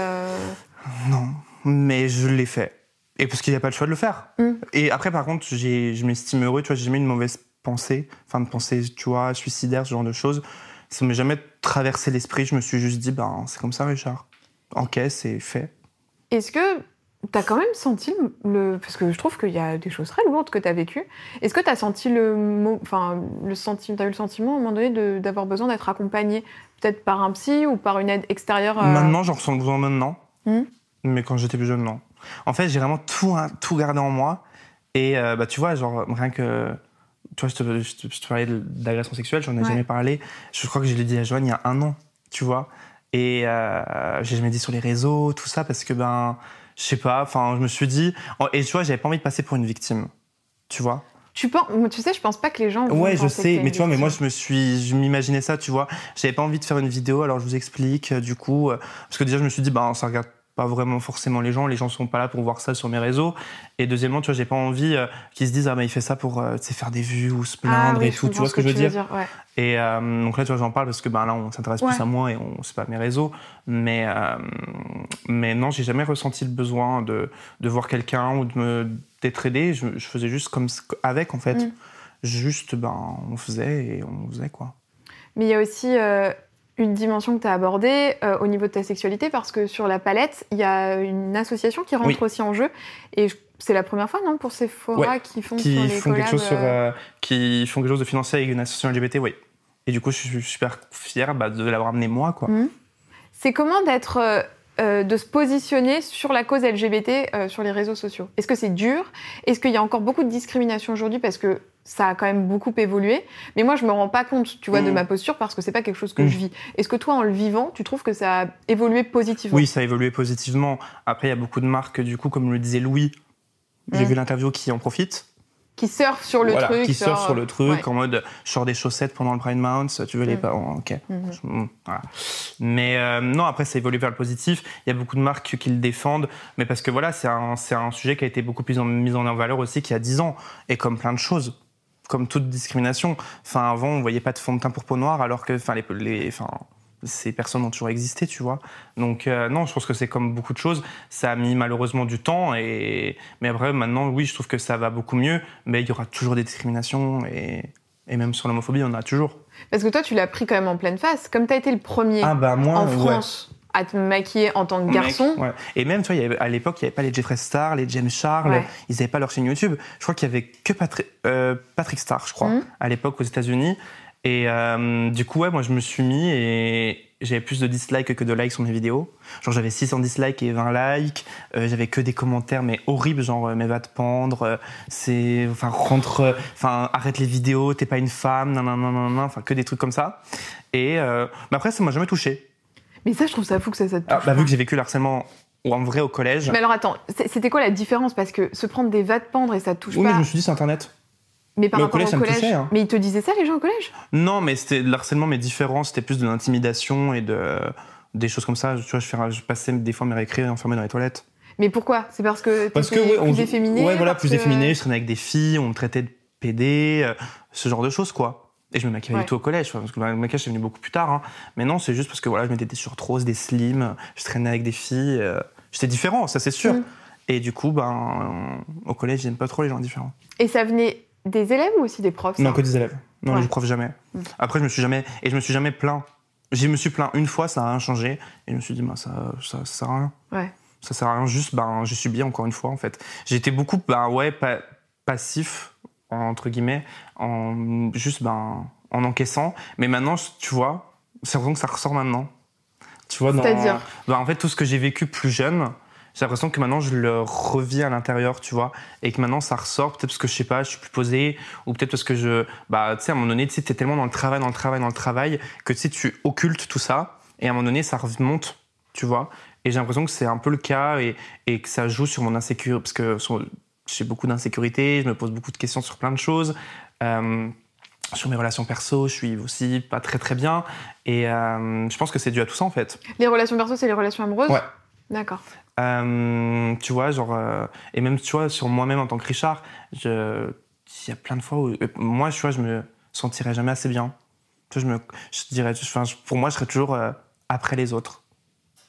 non. Mais je l'ai fait. Et parce qu'il n'y a pas le choix de le faire. Mm. Et après, par contre, je m'estime heureux. Tu vois, j'ai jamais eu une mauvaise pensée. Enfin, de pensée, tu vois, suicidaire, ce genre de choses. Ça m'est jamais traversé l'esprit. Je me suis juste dit, ben, c'est comme ça, Richard. Encaisse et fait. Est-ce que t'as quand même senti le. Parce que je trouve qu'il y a des choses très lourdes que t'as vécues. Est-ce que t'as senti le. Enfin, le sentiment, t'as eu le sentiment à un moment donné de- d'avoir besoin d'être accompagné peut-être par un psy ou par une aide extérieure euh, Maintenant, j'en ressens besoin maintenant. Mm. Mais quand j'étais plus jeune, non. En fait, j'ai vraiment tout, hein, tout gardé en moi. Et euh, bah, tu vois, genre, rien que. Tu vois, je te, je te- je te parlais d'agression sexuelle, j'en ai Ouais. jamais parlé. Je crois que je l'ai dit à Joanne il y a un an, tu vois. Et euh, j'ai jamais dit sur les réseaux, tout ça, parce que, ben, je sais pas, enfin, je me suis dit. Et tu vois, j'avais pas envie de passer pour une victime. Tu vois Tu, penses, tu sais, je pense pas que les gens. Ouais, je sais, mais tu vois, mais moi je me suis, je m'imaginais ça, tu vois. J'avais pas envie de faire une vidéo, alors je vous explique. euh, Du coup, euh, parce que déjà je me suis dit, bah ça regarde pas vraiment forcément les gens, les gens sont pas là pour voir ça sur mes réseaux. Et deuxièmement, tu vois, j'ai pas envie euh, qu'ils se disent, ah mais il fait ça pour, euh, faire des vues ou se Ah plaindre oui, et tout. Tu vois ce que, je veux dire, ouais. Et euh, donc là, tu vois, j'en parle parce que ben là, on s'intéresse plus à moi et on c'est pas mes réseaux. Mais euh, mais non, j'ai jamais ressenti le besoin de de voir quelqu'un ou de me d'être aidé. Je, je faisais juste comme avec en fait. Mm. Juste, ben, on faisait et on faisait quoi. Mais il y a aussi une dimension que tu as abordée euh, au niveau de ta sexualité, parce que sur la palette, il y a une association qui rentre Oui. aussi en jeu. Et c'est la première fois, non, pour Sephora Ouais, qui font sur qui les font quelque chose sur, euh, euh, qui font quelque chose de financier avec une association LGBT, oui. Et du coup, je suis super fier bah, de l'avoir amené moi, quoi. Mhm. C'est comment d'être, euh, de se positionner sur la cause LGBT euh, sur les réseaux sociaux Est-ce que c'est dur? Est-ce qu'il y a encore beaucoup de discrimination aujourd'hui parce que ça a quand même beaucoup évolué? Mais moi, je me rends pas compte, tu vois, de Mhm. ma posture parce que c'est pas quelque chose que Mhm. je vis. Est-ce que toi, en le vivant, tu trouves que ça a évolué positivement? Oui, ça a évolué positivement. Après, il y a beaucoup de marques, du coup, comme le disait Louis, j'ai Mhm. vu l'interview qui en profite. Qui surfent sur le Voilà, truc qui surfent sur le truc ouais. en mode je sors des chaussettes pendant le Pride Month, tu veux les Mm. pas oh, Ok. Mhm. Mm, voilà. Mais euh, non, après, ça évolue vers le positif. Il y a beaucoup de marques qui le défendent, mais parce que voilà, c'est un, un sujet qui a été beaucoup plus en, mis en valeur aussi qu'il y a 10 ans, et comme plein de choses. Comme toute discrimination. Enfin, avant, on voyait pas de fond de teint pour peau noire, alors que enfin, les, les, enfin, ces personnes ont toujours existé, tu vois. Donc, euh, non, je pense que c'est comme beaucoup de choses. Ça a mis malheureusement du temps, et... mais après, maintenant, oui, je trouve que ça va beaucoup mieux, mais il y aura toujours des discriminations, et, et même sur l'homophobie, on en a toujours. Parce que toi, tu l'as pris quand même en pleine face. Comme tu as été le premier Ah, bah, moi, en ouais. France à te maquiller en tant que garçon, Ouais. Et même, tu vois, y avait- à l'époque, il n'y avait pas les Jeffrey Star, les James Charles, Ouais. ils n'avaient pas leur chaîne YouTube. Je crois qu'il y avait que Patri- euh, Patrick Star, je crois, Mhm. à l'époque aux États-Unis. Et euh, du coup, ouais, moi, je me suis mis et j'avais plus de dislikes que de likes sur mes vidéos. Genre, j'avais 600 dislikes et 20 likes. Euh, j'avais que des commentaires, mais horribles, genre, euh, mais va te pendre, euh, c'est, enfin, rentre, enfin, arrête les vidéos, t'es pas une femme, nan, nan, nan, nan, nan, enfin, que des trucs comme ça. Et mais après, ça m'a jamais touché. mais ça, je trouve ça fou que ça, ça te touche. Ah, bah, pas. vu que j'ai vécu le harcèlement en vrai au collège. Mais alors attends, c'était quoi la différence? Parce que se prendre des vas de pendre et ça te touche Oui, mais pas. je me suis dit, c'est Internet. Mais par Mais au rapport collège, au ça me collège. touchait, hein. Mais ils te disaient ça, les gens au collège? Non, mais c'était de l'harcèlement, mais différent. C'était plus de l'intimidation et de, des choses comme ça. Tu vois, je, fais- je passais des fois mes récrés enfermés dans les toilettes. Mais pourquoi? C'est parce que Parce que, ouais, on, plus efféminé ouais, voilà, plus que- efféminé. Je traînais avec des filles, on me traitait de PD, euh, ce genre de choses, quoi. Et je me maquillais Ouais. du tout au collège, parce que le maquillage c'est venu beaucoup plus tard. hein. Mais non, c'est juste parce que voilà, je mettais des surtroses, des slims, je traînais avec des filles. euh, J'étais différent, ça c'est sûr. Mm. Et du coup, ben, euh, au collège, j'aime pas trop les gens différents. Et ça venait des élèves ou aussi des profs Non, que des élèves. Non, Ouais. les profs jamais. Mm. Après, je me suis jamais et je me suis jamais plaint. Je me suis plaint une fois, ça n'a rien changé, et je me suis dit, bah, ça, ça, ça sert à rien. Ouais. Ça sert à rien. Juste, ben, j'ai subi encore une fois, en fait. J'ai été beaucoup, ben, ouais, pa- passif entre guillemets, en juste, ben, en encaissant. Mais maintenant, tu vois, c'est l'impression que ça ressort maintenant. Tu vois, dans, ben, en fait, tout ce que j'ai vécu plus jeune. J'ai l'impression que maintenant je le revis à l'intérieur, tu vois, et que maintenant ça ressort, peut-être parce que je sais pas, je suis plus posé, ou peut-être parce que je, bah, tu sais, à un moment donné, tu sais, t'es tellement dans le travail, dans le travail, dans le travail, que tu sais, tu occultes tout ça, et à un moment donné, ça remonte, tu vois. Et j'ai l'impression que c'est un peu le cas, et, et que ça joue sur mon insécurité, parce que j'ai beaucoup d'insécurité, je me pose beaucoup de questions sur plein de choses. Euh, sur mes relations perso, je suis aussi pas très très bien. Et euh, je pense que c'est dû à tout ça en fait. Les relations perso, c'est les relations amoureuses? Ouais. D'accord. Euh, tu vois, genre, euh, et même, tu vois, sur moi-même en tant que Richard, il y a plein de fois où, euh, moi, tu vois, je me sentirais jamais assez bien. Tu vois, je me, je dirais, pour moi, je serais toujours après les autres.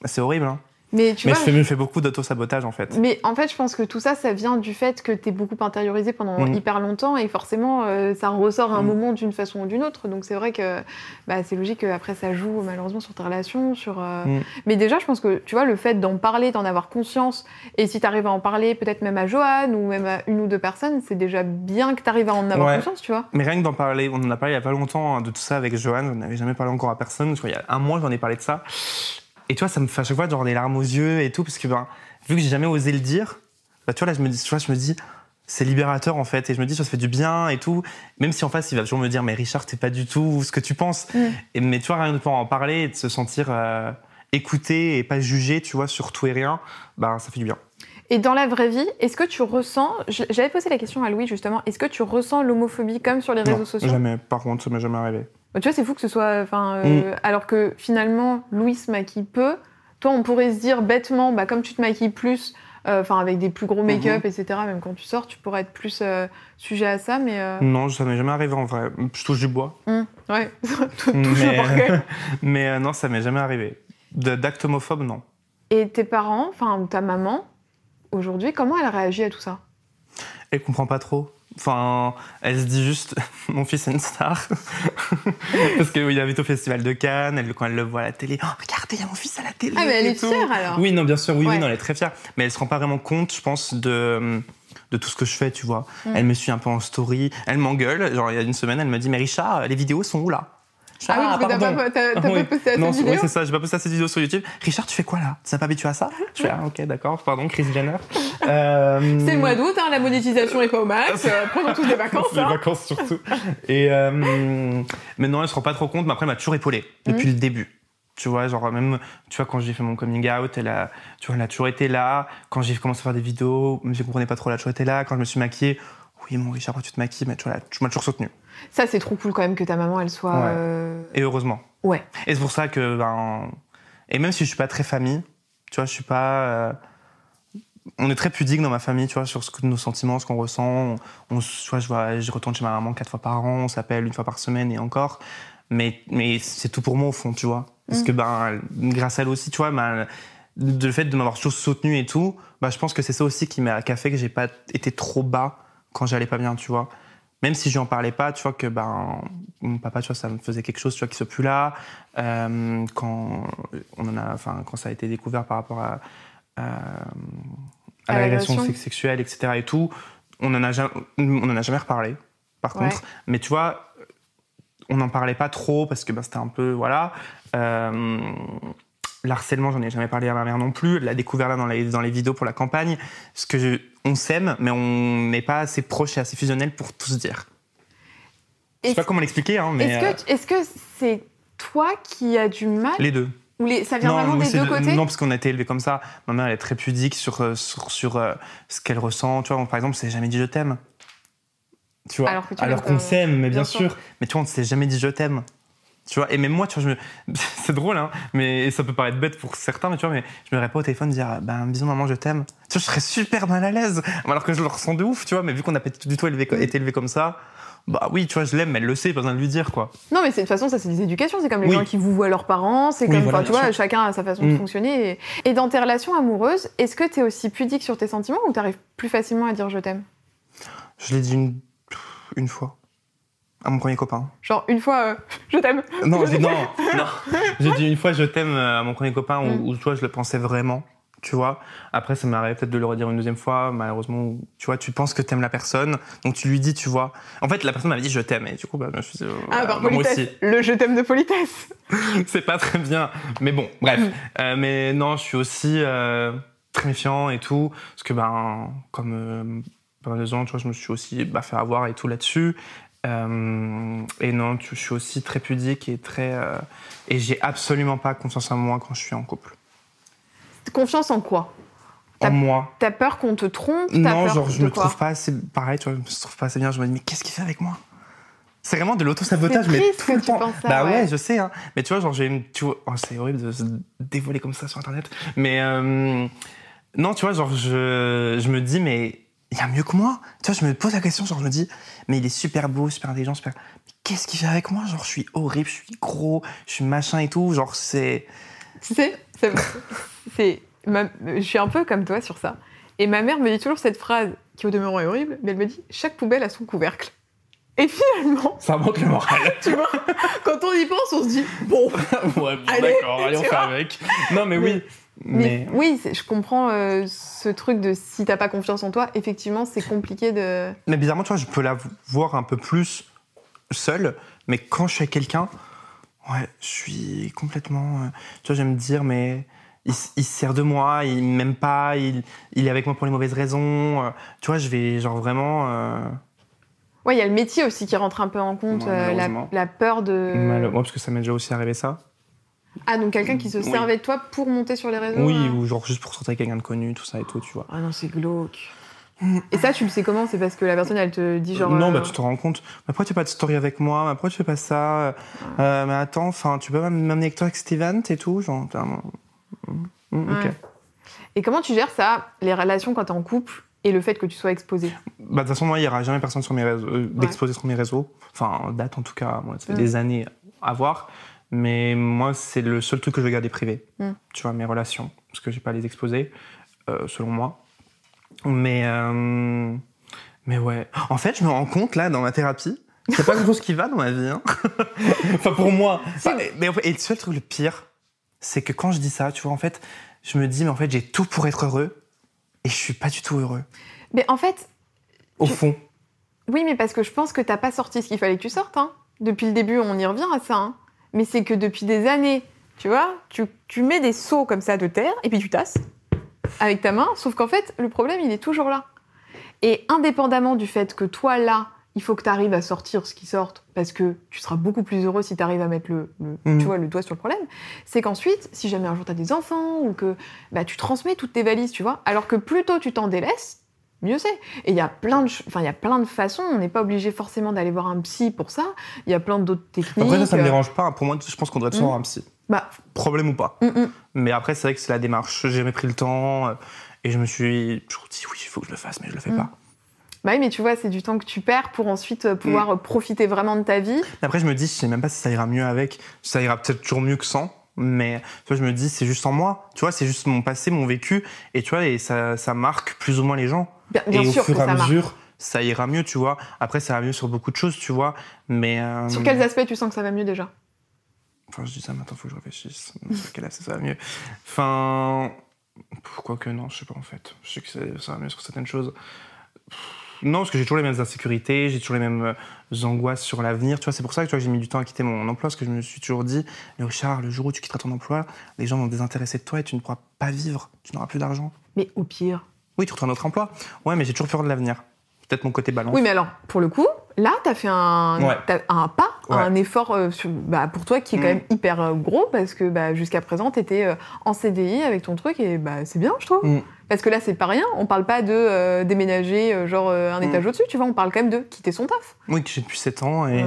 C'est horrible, hein. Mais tu Mais vois, je fais, je fais beaucoup d'auto-sabotage, en fait. Mais en fait, je pense que tout ça, ça vient du fait que tu es beaucoup intériorisé pendant Mm. hyper longtemps et forcément, euh, ça ressort à un Mm. moment d'une façon ou d'une autre. Donc c'est vrai que bah, c'est logique qu'après, ça joue malheureusement sur tes relations. Sur, euh, Mm. Mais déjà, je pense que tu vois, le fait d'en parler, d'en avoir conscience, et si tu arrives à en parler peut-être même à Johan ou même à une ou deux personnes, c'est déjà bien que tu arrives à en avoir Ouais. conscience, tu vois. Mais rien que d'en parler, on en a parlé il y a pas longtemps hein, de tout ça avec Johan, on n'avait jamais parlé encore à personne. Je crois il y a un mois, j'en ai parlé de ça. Et tu vois, ça me fait à chaque fois genre des larmes aux yeux et tout, parce que ben, vu que j'ai jamais osé le dire, bah, tu vois, là, je me dis, tu vois, je me dis, c'est libérateur en fait, et je me dis, ça fait du bien et tout. Même si en face, il va toujours me dire, mais Richard, c'est pas du tout ce que tu penses. Mm. Et, mais tu vois, rien de pouvoir en parler et de se sentir euh, écouté et pas jugé, tu vois, sur tout et rien, bah, ça fait du bien. Et dans la vraie vie, est-ce que tu ressens, j'avais posé la question à Louis justement, est-ce que tu ressens l'homophobie comme sur les réseaux Non, sociaux? jamais. Par contre, ça m'est jamais arrivé. Bah, Tu vois, c'est fou que ce soit. enfin, euh, Alors que finalement, Louis se maquille peu. Toi, on pourrait se dire bêtement, bah, comme tu te maquilles plus, euh, avec des plus gros make-up, etc., même quand tu sors, tu pourrais être plus euh, sujet à ça, mais. euh, Non, ça m'est jamais arrivé en vrai. Je touche du bois. hum, ouais, touche le mais, mais non, ça m'est jamais arrivé. D'acte homophobe, non. Et tes parents, enfin, ta maman, aujourd'hui, comment elle réagit à tout ça? Elle comprend pas trop. Enfin, elle se dit juste, mon fils est une star. Parce qu'il invite au festival de Cannes, elle, quand elle le voit à la télé, oh, regardez, il y a mon fils à la télé. Ah, mais elle est tout. fière alors Oui, non, bien sûr, oui, Ouais. oui, non, elle est très fière. Mais elle se rend pas vraiment compte, je pense, de, de tout ce que je fais, tu vois. Mm. Elle me suit un peu en story, elle m'engueule. Genre, il y a une semaine, elle me dit, mais Richard, les vidéos sont où là? Fais, Ah oui, parce que t'as pas, Oui. pas posté à Non, cette oui, vidéo c'est ça, j'ai pas posté cette vidéo sur YouTube. Richard, tu fais quoi là? Tu n'es pas habitué à ça? Je fais, ah, ok, d'accord, pardon, Chris Jenner. Euh, C'est le mois d'août, hein, la monétisation est pas au max, euh, prenons tous des vacances. Les hein. vacances surtout. Et euh, mais non, elle se rend pas trop compte, mais après, elle m'a toujours épaulé depuis Mhm. le début. Tu vois, genre même, tu vois, quand j'ai fait mon coming out, elle a, tu vois, elle a toujours été là. Quand j'ai commencé à faire des vidéos, je comprenais pas trop, elle a toujours été là. Quand je me suis maquillée, oui, mon Richard, tu te maquilles, mais tu vois, elle a- tu m'as toujours soutenu. Ça, c'est trop cool quand même que ta maman, elle soit. Ouais. euh, Et heureusement. Ouais. Et c'est pour ça que, ben, et même si je suis pas très famille, tu vois, je suis pas. euh, on est très pudique dans ma famille, tu vois, sur ce que, nos sentiments, ce qu'on ressent. On, on se- tu vois, je, vois, je retourne chez ma maman quatre fois par an, on s'appelle une fois par semaine et encore. Mais, mais c'est tout pour moi au fond, tu vois. Parce Mm. que, ben, grâce à elle aussi, tu vois, ben, le fait de m'avoir toujours soutenu et tout, ben, je pense que c'est ça aussi qui m'a a fait que j'ai pas été trop bas quand j'allais pas bien, tu vois. Même si je lui en parlais pas, tu vois, que ben, mon papa, tu vois, ça me faisait quelque chose, tu vois, qu'il soit plus là. Euh, quand, on en a, enfin, quand ça a été découvert par rapport à, à, à À l'agression l'agression. sex- sexuelle, etc. et tout, on en a jamais, on en a jamais reparlé, par Ouais. contre. Mais tu vois, on n'en parlait pas trop parce que ben, c'était un peu, voilà. Euh, L'harcèlement, j'en ai jamais parlé à ma mère non plus. Elle l'a découvert là dans les, dans les vidéos pour la campagne. Parce que je- on s'aime, mais on n'est pas assez proche et assez fusionnel pour tout se dire. Je sais pas comment l'expliquer, hein, mais est-ce euh, que est-ce que c'est toi qui as du mal les deux. ou les, ça vient vraiment oui, des c'est deux côtés non, parce qu'on a été élevé comme ça. Ma mère, elle est très pudique sur, euh, sur, sur, euh, ce qu'elle ressent. Tu vois, par exemple, on s'est jamais dit je t'aime. Tu vois, Alors qu'on s'aime, mais Bien bien, sûr. sûr. Mais tu vois, on ne s'est jamais dit je t'aime. Tu vois, et même moi, tu vois, je me... c'est drôle, hein, mais ça peut paraître bête pour certains, mais tu vois, mais je me pas au téléphone dire, ben, bisous maman, je t'aime. Tu vois, je serais super mal à l'aise, alors que je le ressens de ouf, tu vois, mais vu qu'on n'a pas du tout élevé, été élevé comme ça, bah oui, tu vois, je l'aime, mais elle le sait, pas besoin de lui dire, quoi. Non, mais de toute façon, ça, c'est des éducations. C'est comme les Oui. gens qui vous voient leurs parents. C'est Oui, comme, voilà, tu vois, sûr. chacun a sa façon de Mm. fonctionner. Et, et dans tes relations amoureuses, est-ce que tu es aussi pudique sur tes sentiments ou tu arrives plus facilement à dire je t'aime? Je l'ai dit une, une fois, à mon premier copain. Genre, une fois, euh, je t'aime. Non, j'ai non, non. J'ai dit une fois je t'aime euh, à mon premier copain où, Mm. où, tu vois je le pensais vraiment, tu vois. Après ça m'est arrivé peut-être de le redire une deuxième fois, malheureusement tu vois tu penses que t'aimes la personne, donc tu lui dis tu vois. En fait la personne m'avait dit je t'aime et du coup bah, je me suis dit euh, Ah, par bah, moi politesse. aussi Le je t'aime de politesse. c'est pas très bien, mais bon bref. Mm. Euh, mais non je suis aussi euh, très méfiant et tout parce que ben comme euh, pas mal de gens tu vois je me suis aussi bah, fait avoir et tout là-dessus. Euh, et non, je suis aussi très pudique et très euh, et j'ai absolument pas confiance en moi quand je suis en couple. Confiance en quoi? En moi. T'as peur qu'on te trompe? Non, peur genre, je me trouve pas assez. Pareil, tu vois, je me trouve pas assez bien. Je me dis, mais qu'est-ce qu'il fait avec moi? C'est vraiment de l'auto-sabotage, mais tout le temps. ça, bah ouais. ouais. je sais, hein. Mais tu vois, genre, j'ai. Tu vois, oh, c'est horrible de se dévoiler comme ça sur Internet. Mais. euh, Non, tu vois, genre, je, je me dis, mais il y a mieux que moi. Tu vois, je me pose la question, genre, je me dis, mais il est super beau, super intelligent, super. Mais qu'est-ce qu'il fait avec moi? Genre, je suis horrible, je suis gros, je suis machin et tout. Genre, c'est. Tu sais, c'est- c'est. Je suis un peu comme toi sur ça. Et ma mère me dit toujours cette phrase qui, au demeurant, est horrible, mais elle me dit chaque poubelle a son couvercle. Et finalement, Ça monte le moral. tu vois, quand on y pense, on se dit bon. ouais, bon, Allez, d'accord, allez, on fait avec. Non, mais, Mais- oui. Mais, oui, je comprends euh, ce truc de si t'as pas confiance en toi, effectivement, c'est compliqué de. Mais bizarrement, tu vois, je peux la voir un peu plus seule, mais quand je suis avec quelqu'un, ouais, je suis complètement. euh, tu vois, je vais me dire, mais il se sert de moi, il m'aime pas, il, il est avec moi pour les mauvaises raisons. euh, tu vois, je vais, genre vraiment. Ouais, il y a le métier aussi qui rentre un peu en compte, Ouais, euh, la, peur de. ouais, parce que ça m'est déjà aussi arrivé ça. Ah, donc quelqu'un qui se Oui. servait de toi pour monter sur les réseaux Oui, ou genre juste pour sortir avec quelqu'un de connu, tout ça et tout, tu vois. Ah non, c'est glauque. Et ça, tu le sais comment? C'est parce que la personne, elle te dit genre. non, euh, bah tu te rends compte. Mais pourquoi tu fais pas de story avec moi? Mais Pourquoi tu fais pas ça? Euh, Mais attends, enfin, tu peux pas m'amener avec toi avec Steven et tout genre, Mm, mm, ok. Ouais. Et comment tu gères ça, les relations quand t'es en couple? Et le fait que tu sois exposé Bah, de toute façon, moi, il n'y aura jamais personne sur mes réseaux, euh, d'exposé sur mes réseaux. Enfin, en date en tout cas, moi, ça fait Mm. des années à voir. Mais moi, c'est le seul truc que je vais garder privé. Mm. Tu vois, mes relations. Parce que j'ai pas à les exposer, euh, selon moi. Mais, euh, mais ouais. En fait, je me rends compte, là, dans ma thérapie, a pas grand chose qui va dans ma vie. hein. enfin, pour moi. Enfin, mais, en fait- et le seul truc le pire, c'est que quand je dis ça, tu vois, en fait, je me dis, mais en fait, j'ai tout pour être heureux. Et je suis pas du tout heureux. Mais en fait, Au Tu- fond. oui, mais parce que je pense que t'as pas sorti ce qu'il fallait que tu sortes. Hein. Depuis le début, on y revient à ça. hein. Mais c'est que depuis des années, tu vois, tu, tu mets des seaux comme ça de terre et puis tu tasses avec ta main. Sauf qu'en fait, le problème, il est toujours là. Et indépendamment du fait que toi, là, il faut que tu arrives à sortir ce qui sorte, parce que tu seras beaucoup plus heureux si tu arrives à mettre le, le- Mhm. tu vois, le doigt sur le problème, c'est qu'ensuite, si jamais un jour tu as des enfants, ou que bah, tu transmets toutes tes valises, tu vois, alors que plus tôt tu t'en délaisses, mieux c'est. Et il y a plein de, enfin, il y a plein de façons, on n'est pas obligé forcément d'aller voir un psy pour ça, il y a plein d'autres techniques. Après, ça, ça me dérange pas. Pour moi, je pense qu'on devrait tous Mm. avoir un psy. Bah, Problème ou pas. mm, mm. Mais après, c'est vrai que c'est la démarche. J'ai jamais pris le temps. euh, Et je me suis toujours dit, oui, il faut que je le fasse, mais je le fais Mm. pas. Bah oui, mais tu vois, c'est du temps que tu perds pour ensuite euh, Mm. pouvoir euh, profiter vraiment de ta vie. Mais après, je me dis, je sais même pas si ça ira mieux avec. Ça ira peut-être toujours mieux que sans. Mais tu vois, je me dis, c'est juste en moi. Tu vois, c'est juste mon passé, mon vécu. Et tu vois, et ça, ça marque plus ou moins les gens. Bien, bien et sûr au fur et à mesure, ça ira mieux, tu vois. Après, ça ira mieux sur beaucoup de choses, tu vois. Mais. euh, Sur quels aspects tu sens que ça va mieux déjà? Enfin, je dis ça, maintenant, faut que je réfléchisse. Sur quel aspect ça va mieux? Enfin. Pourquoi que non Je sais pas, en fait. Je sais que ça, ça va mieux sur certaines choses. Non, parce que j'ai toujours les mêmes insécurités, j'ai toujours les mêmes euh, angoisses sur l'avenir. Tu vois, c'est pour ça que tu j'ai mis du temps à quitter mon emploi, parce que je me suis toujours dit, mais Richard, le jour où tu quitteras ton emploi, les gens vont désintéresser de toi et tu ne pourras pas vivre. Tu n'auras plus d'argent. Mais au pire. Oui, tu retrouves un autre emploi. Ouais, mais j'ai toujours peur de l'avenir. Peut-être mon côté balance. Oui, mais alors, pour le coup, là, t'as fait un, Ouais. un pas, Ouais. un effort euh, sur- bah, pour toi qui est quand Mm. même hyper euh, gros parce que bah, jusqu'à présent, t'étais euh, en CDI avec ton truc et bah, c'est bien, je trouve. Mm. Parce que là, c'est pas rien. On parle pas de euh, déménager euh, genre euh, un Mm. étage au-dessus, tu vois. On parle quand même de quitter son taf. Oui, que j'ai depuis 7 ans et.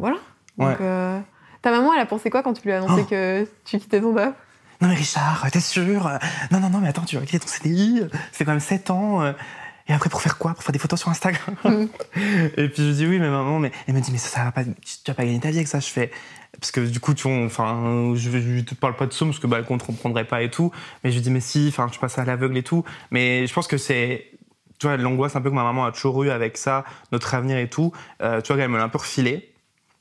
Voilà. ouais. Donc, ta maman, elle a pensé quoi quand tu lui as annoncé Oh. que tu quittais ton taf? Non mais Richard, t'es sûr? Non, non, non, mais attends, tu vas quitter ton CDI, c'est quand même 7 ans. Et après, pour faire quoi? Pour faire des photos sur Instagram? Mm. Et puis je dis oui, mais maman, mais elle me dit, mais ça, ça va pas, tu vas pas gagner ta vie avec ça. Je fais, parce que du coup, tu enfin, je, je te parle pas de somme parce que bah, elle comprendrait pas et tout. Mais je lui dis, mais si, enfin, je passe à l'aveugle et tout. Mais je pense que c'est, tu l'angoisse un peu que ma maman a toujours eu avec ça, notre avenir et tout. euh, tu vois, elle me l'a un peu refilé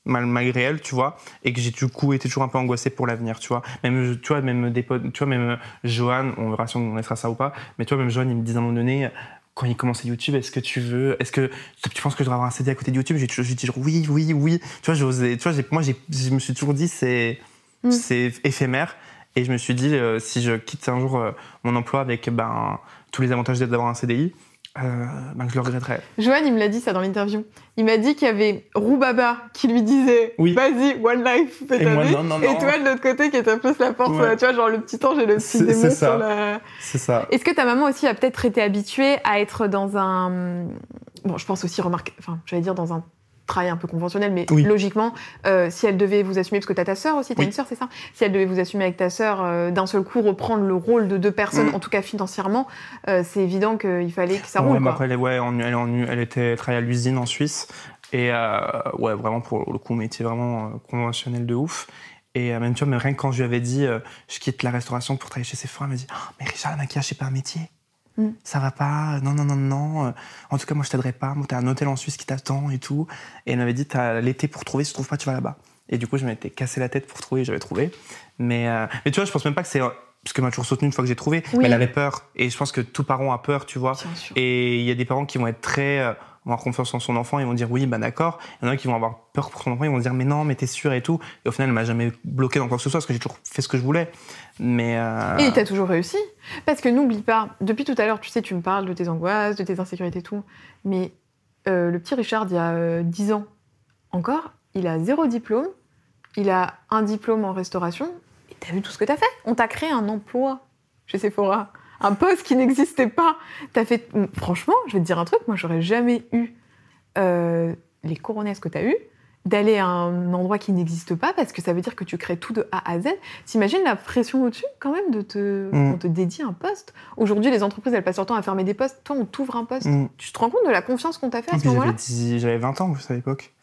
mal- malgré elle, tu vois, et que j'ai du coup été toujours un peu angoissé pour l'avenir, tu vois. Même, tu même des tu même euh, Johan, on verra si on laissera ça ou pas, mais tu vois, même Johan, il me disait à un moment donné, quand il commençait YouTube, est-ce que tu veux, est-ce que tu penses que je devrais avoir un CD à côté de YouTube? J'ai toujours oui, oui, oui. Tu vois, j'osais, tu vois, moi, je me suis toujours dit, c'est, Mm. c'est éphémère. Et je me suis dit, euh, si je quitte un jour euh, mon emploi avec ben, tous les avantages d'avoir un CDI, euh, ben, je le regretterais. Johan, il me l'a dit ça dans l'interview. Il m'a dit qu'il y avait Roubaba qui lui disait Oui. Vas-y, one life, fais Et ta moi, vie. non, non, Et toi, de l'autre côté, qui était plus la force, Ouais. tu vois, genre le petit ange et le petit démon c'est ça. sur la. C'est ça. Est-ce que ta maman aussi a peut-être été habituée à être dans un. Bon, je pense aussi, remarque, enfin, j'allais dire dans un travail un peu conventionnel, mais Oui. logiquement, euh, si elle devait vous assumer, parce que t'as ta sœur aussi, t'as Oui. une sœur, c'est ça? Si elle devait vous assumer avec ta sœur, euh, d'un seul coup, reprendre le rôle de deux personnes, Mm. en tout cas financièrement, euh, c'est évident qu'il fallait que ça Ouais, roule, mais quoi. après, elle, ouais, en- elle, est en- elle était travaillée à l'usine en Suisse. Et ouais, vraiment, pour le coup, métier vraiment conventionnel de ouf. Et même, tu vois, même rien que quand je lui avais dit, je quitte la restauration pour travailler chez Sephora, elle m'a dit, Oh, mais Richard, le maquillage, c'est pas un métier. Mm. Ça va pas, non, non, non, non. euh, En tout cas, moi, je t'aiderai pas. Moi, t'as un hôtel en Suisse qui t'attend et tout. Et elle m'avait dit, t'as l'été pour trouver, si tu trouves pas, tu vas là-bas. Et du coup, je m'étais cassé la tête pour trouver, j'avais trouvé. Mais, euh, mais tu vois, je pense même pas que c'est. euh, Parce qu'elle m'a toujours soutenu une fois que j'ai trouvé. Oui. Mais elle avait peur. Et je pense que tout parent a peur, tu vois. Et il y a des parents qui vont être très. euh, vont avoir confiance en son enfant, ils vont dire oui, bah d'accord. Il y en a qui vont avoir peur pour son enfant, ils vont dire mais non, mais t'es sûr et tout. Et au final, elle m'a jamais bloqué dans quoi que ce soit parce que j'ai toujours fait ce que je voulais. Mais. euh, Et t'as toujours réussi. Parce que n'oublie pas, depuis tout à l'heure, tu sais, tu me parles de tes angoisses, de tes insécurités et tout. Mais euh, le petit Richard, il y a euh, 10 ans encore, il a zéro diplôme. Il a un diplôme en restauration. Et t'as vu tout ce que t'as fait? On t'a créé un emploi chez Sephora. Un poste qui n'existait pas. T'as fait. Franchement, je vais te dire un truc, moi, j'aurais jamais eu euh, les coronesses que t'as eu d'aller à un endroit qui n'existe pas parce que ça veut dire que tu crées tout de A à Z. T'imagines la pression au-dessus quand même de te, Mm. on te dédie un poste. Aujourd'hui, les entreprises, elles passent leur temps à fermer des postes. Toi, on t'ouvre un poste. mm. Tu te rends compte de la confiance qu'on t'a fait à Et ce moment-là 10 j'avais 20 ans à l'époque.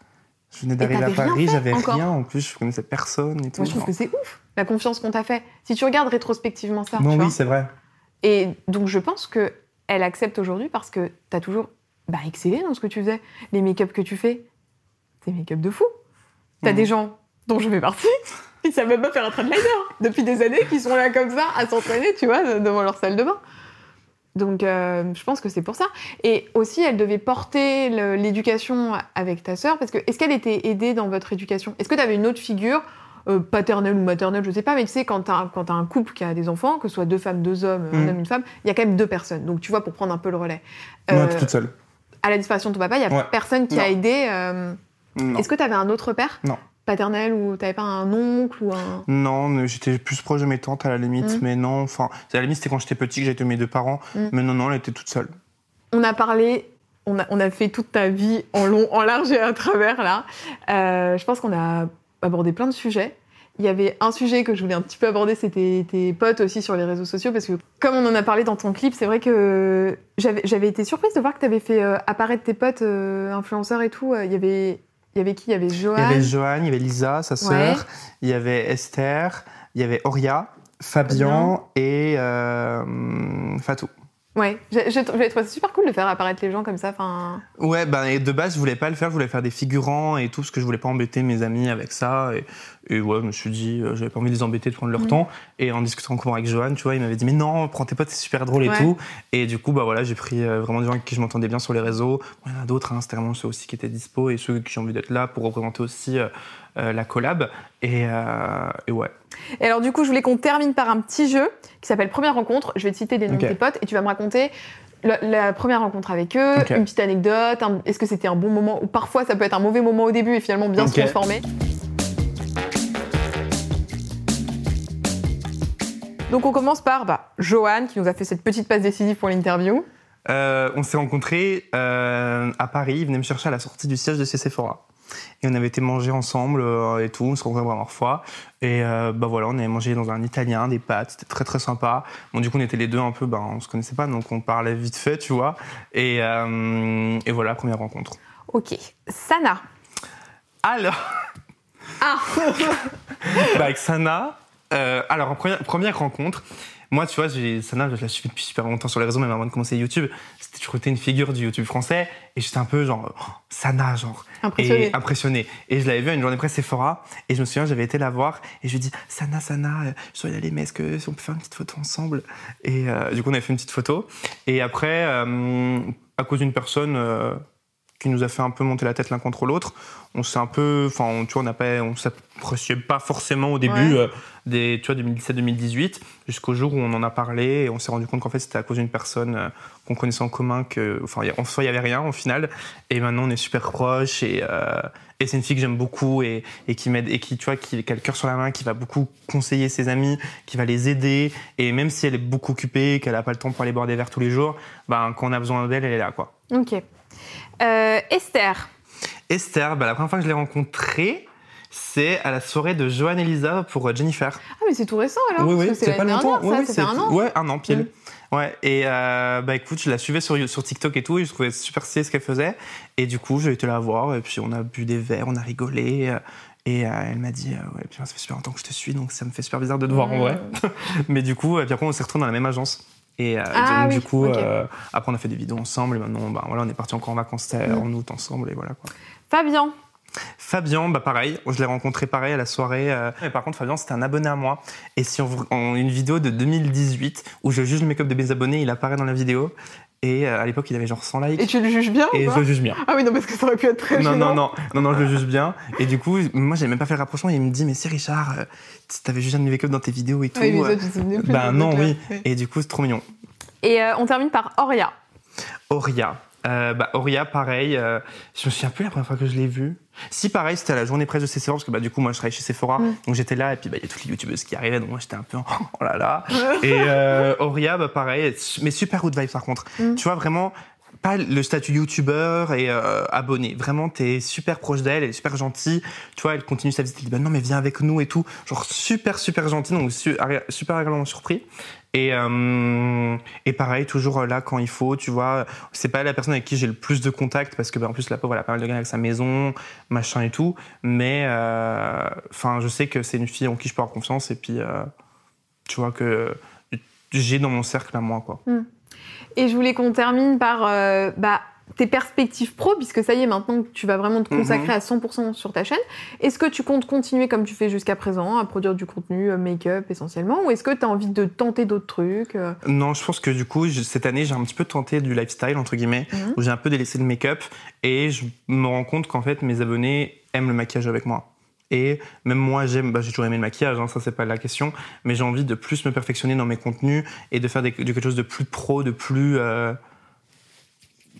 Je venais d'arriver à Paris, j'avais rien en plus, je connaissais personne et tout. Moi, je trouve que c'est ouf, la confiance qu'on t'a fait. Si tu regardes rétrospectivement ça, Non, tu oui, c'est vrai. Et donc, je pense que elle accepte aujourd'hui parce que t'as toujours bah, excellé dans ce que tu faisais. Les make-up que tu fais, c'est make-up de fou. T'as Mhm. des gens dont je fais partie qui savent même pas faire un trade liner depuis des années, qui sont là comme ça à s'entraîner, tu vois, devant leur salle de bain. Donc, euh, je pense que c'est pour ça. Et aussi, elle devait porter l'éducation avec ta sœur, parce que est-ce qu'elle était aidée dans votre éducation? Est-ce que tu avais une autre figure, euh, paternelle ou maternelle, je sais pas, mais tu sais, quand tu as, un couple qui a des enfants, que ce soit deux femmes, deux hommes, un Mhm. homme, une femme, il y a quand même deux personnes. Donc, tu vois, pour prendre un peu le relais. Euh, j'étais toute seule. à la disparition de ton papa, il y a Ouais. personne qui Non. a aidé. Est-ce que tu avais un autre père Non. Paternel ou t'avais pas un oncle ou un. Non, j'étais plus proche de mes tantes à la limite, Mm. mais non, enfin, à la limite c'était quand j'étais petit que j'étais mes deux parents, Mm. mais non, non, elle était toute seule. On a parlé, on a, on a fait toute ta vie en long, en large et à travers là. Euh, je pense qu'on a abordé plein de sujets. Il y avait un sujet que je voulais un petit peu aborder, c'était tes potes aussi sur les réseaux sociaux, parce que comme on en a parlé dans ton clip, c'est vrai que j'avais été surprise de voir que tu avais fait euh, apparaître tes potes euh, influenceurs et tout. Il y avait, il y avait qui? Il y avait Johan. Il y avait Joanne, il y avait Lisa, sa sœur, Ouais. il y avait Esther, il y avait Auria, Fabien et euh, Fatou. Ouais, j'ai trouvé ça super cool de faire apparaître les gens comme ça. Enfin, Ouais, bah, et de base, je voulais pas le faire, je voulais faire des figurants et tout, parce que je voulais pas embêter mes amis avec ça. Et, et ouais, je me suis dit, euh, j'avais pas envie de les embêter, de prendre leur Mhm. temps. Et en discutant encore avec Johan, tu vois, il m'avait dit, mais non, prends tes potes, c'est super drôle et Ouais. tout. Et du coup, bah voilà, j'ai pris euh, vraiment des gens avec qui je m'entendais bien sur les réseaux. Il y en a d'autres, hein, c'était vraiment ceux aussi qui étaient dispo et ceux qui ont envie d'être là pour représenter aussi euh, la collab. Et, et ouais. Et alors du coup, je voulais qu'on termine par un petit jeu qui s'appelle Première rencontre. Je vais te citer des noms Ok. de tes potes et tu vas me raconter la, la première rencontre avec eux, une petite anecdote, est-ce que c'était un bon moment ou parfois ça peut être un mauvais moment au début et finalement bien se Ok. transformer? Donc on commence par bah, Johan qui nous a fait cette petite passe décisive pour l'interview. Euh, on s'est rencontrés euh, à Paris. Il venait me chercher à la sortie du siège de chez Sephora. Et on avait été manger ensemble euh, et tout. On se rencontrait la première fois. Et bah voilà, on avait mangé dans un italien des pâtes. C'était très très sympa. Bon, du coup, on était les deux un peu, bah, on se connaissait pas, donc on parlait vite fait, tu vois. Et, et voilà, première rencontre. Ok. Sana. Alors, Ah bah, avec Sana, euh, alors en première, première rencontre, moi, tu vois, Sana, je la suis depuis super longtemps sur les réseaux, même avant de commencer YouTube. C'était toujours été une figure du YouTube français. Et j'étais un peu genre, oh, Sana, genre. Impressionné. Et impressionné. Et je l'avais vue à une journée presse Sephora. Et je me souviens, j'avais été la voir. Et je lui ai dit, Sana, Sana, je dois y aller, mais est-ce que si on peut faire une petite photo ensemble? Et euh, du coup, on avait fait une petite photo. Et après, euh, à cause d'une personne qui nous a fait un peu monter la tête l'un contre l'autre. On s'est un peu, enfin, tu vois, on n'a pas, on s'appréciait pas forcément au début Ouais. euh, des, tu vois, 2017-2018, jusqu'au jour où on en a parlé et on s'est rendu compte qu'en fait c'était à cause d'une personne euh, qu'on connaissait en commun que, enfin, en soi il y avait rien au final. Et maintenant on est super proches et, euh, et c'est une fille que j'aime beaucoup et, et qui m'aide et qui, tu vois, qui, qui a le cœur sur la main, qui va beaucoup conseiller ses amis, qui va les aider. Et même si elle est beaucoup occupée, qu'elle a pas le temps pour aller boire des verres tous les jours, ben quand on a besoin d'elle, elle est là, quoi. Ok. Euh, Esther. Esther, ben, la première fois que je l'ai rencontrée, c'est à la soirée de Joanne Elisa pour euh, Jennifer. Ah, mais c'est tout récent alors oui, oui, c'est pas longtemps. Oui, ça, oui, ça fait c'est- un an. Ouais, un an pile. Mm. Ouais, et euh, bah écoute, je la suivais sur, sur TikTok et tout, et je trouvais super stylé ce qu'elle faisait. Et du coup, j'ai été la voir, et puis on a bu des verres, on a rigolé. euh, Et euh, elle m'a dit, ouais, puis ça fait super longtemps que je te suis, donc ça me fait super bizarre de te voir en Mm. vrai. Mais du coup, et puis après, on s'est retrouvés dans la même agence. Et euh, Ah donc, oui, du coup, euh, après, on a fait des vidéos ensemble, et maintenant, bah, voilà, on est parti encore en vacances euh, Mm. en août ensemble, et voilà quoi. Fabien. Fabien, bah pareil, je l'ai rencontré pareil à la soirée. euh, Mais par contre, Fabien, c'était un abonné à moi. Et si on en une vidéo de 2018 où je juge le make-up de mes abonnés, il apparaît dans la vidéo. Et euh, à l'époque, il avait genre 100 likes. Et tu le juges bien Et ou je le juge bien. Ah oui, non, parce que ça aurait pu être très Non, gênant. non, non, non, non, je le juge bien. Et du coup, moi, j'ai même pas fait le rapprochement. Il me dit, mais si Richard, euh, t'avais jugé un de mes make-up dans tes vidéos et tout. Oui, mais euh, ça, tu te souvenais plus. bah de ce non, oui. Et du coup, c'est trop mignon. Et euh, on termine par Auria. Auria. Euh, bah, Auria, pareil. euh, je me souviens plus la première fois que je l'ai vue. Si, pareil, c'était à la journée presse de Sephora, parce que bah, du coup, moi, je travaille chez Sephora. Mm. Donc j'étais là, et puis bah, il y a toutes les youtubeuses qui arrivaient, donc moi, j'étais un peu en oh là là. et euh, Auria, bah, pareil, mais super good vibe par contre. Mm. Tu vois, vraiment, pas le statut youtubeur et euh, abonné. Vraiment, t'es super proche d'elle, elle est super gentille. Tu vois, elle continue sa visite, elle dit bah non, mais viens avec nous et tout. Genre super, super gentille, donc su- super agréablement surpris. Et, euh, et pareil, toujours là quand il faut, tu vois. C'est pas la personne avec qui j'ai le plus de contact parce que, bah, en plus, la pauvre, elle a pas mal de gars avec sa maison, machin et tout. Mais, euh, enfin, je sais que c'est une fille en qui je peux avoir confiance et puis, euh, tu vois, que j'ai dans mon cercle à moi, quoi. Et je voulais qu'on termine par euh, bah, tes perspectives pro, puisque ça y est, maintenant que tu vas vraiment te consacrer Mhm. à 100% sur ta chaîne. Est-ce que tu comptes continuer comme tu fais jusqu'à présent, à produire du contenu euh, make-up essentiellement, ou est-ce que tu as envie de tenter d'autres trucs euh? Non, je pense que du coup, cette année, j'ai un petit peu tenté du lifestyle, entre guillemets, Mhm. où j'ai un peu délaissé le make-up et je me rends compte qu'en fait, mes abonnés aiment le maquillage avec moi. Et même moi, j'aime, bah, j'ai toujours aimé le maquillage, hein, ça c'est pas la question, mais j'ai envie de plus me perfectionner dans mes contenus et de faire des- de quelque chose de plus pro, de plus euh,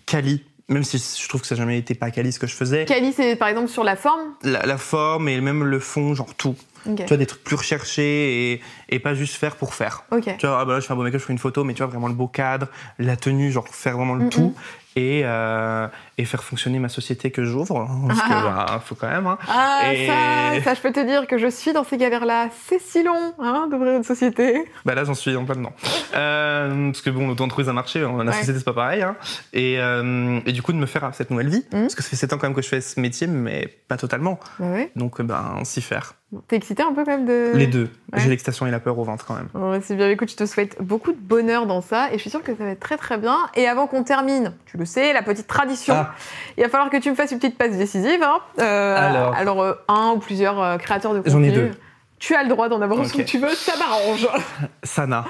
quali. Même si je trouve que ça n'a jamais été pas quali ce que je faisais. Cali, c'est par exemple sur la forme? La, la forme et même le fond, genre tout. Tu vois, des trucs plus recherchés et, et pas juste faire pour faire. Tu vois, ah bah là, je fais un beau make-up, je fais une photo, mais tu vois, vraiment le beau cadre, la tenue, genre faire vraiment le Mm, tout et, euh, et faire fonctionner ma société que j'ouvre. hein, Parce que, Ah. bah, faut quand même. Hein. Ah, Et- ça, ça, je peux te dire que je suis dans ces galères-là. C'est si long, hein, d'ouvrir une société. Bah là, j'en suis en plein dedans. Euh, parce que bon, l'auto-entreprise a marché, la Ouais. société, c'est pas pareil. Hein. Et, euh, et du coup, de me faire cette nouvelle vie. Mhm. Parce que ça fait 7 ans quand même que je fais ce métier, mais pas totalement. Bah ouais. Donc, ben, s'y faire. T'es excité un peu quand même de. Les deux. Ouais. J'ai l'excitation et la peur au ventre quand même. Ouais, c'est bien, écoute, je te souhaite beaucoup de bonheur dans ça et je suis sûre que ça va être très très bien. Et avant qu'on termine, tu le sais, la petite tradition, Ah. il va falloir que tu me fasses une petite passe décisive. hein. Euh, Alors. euh, un ou plusieurs euh, créateurs de contenu. J'en ai deux. Tu as le droit d'en avoir Ok. autant que tu veux, ça m'arrange. Sana.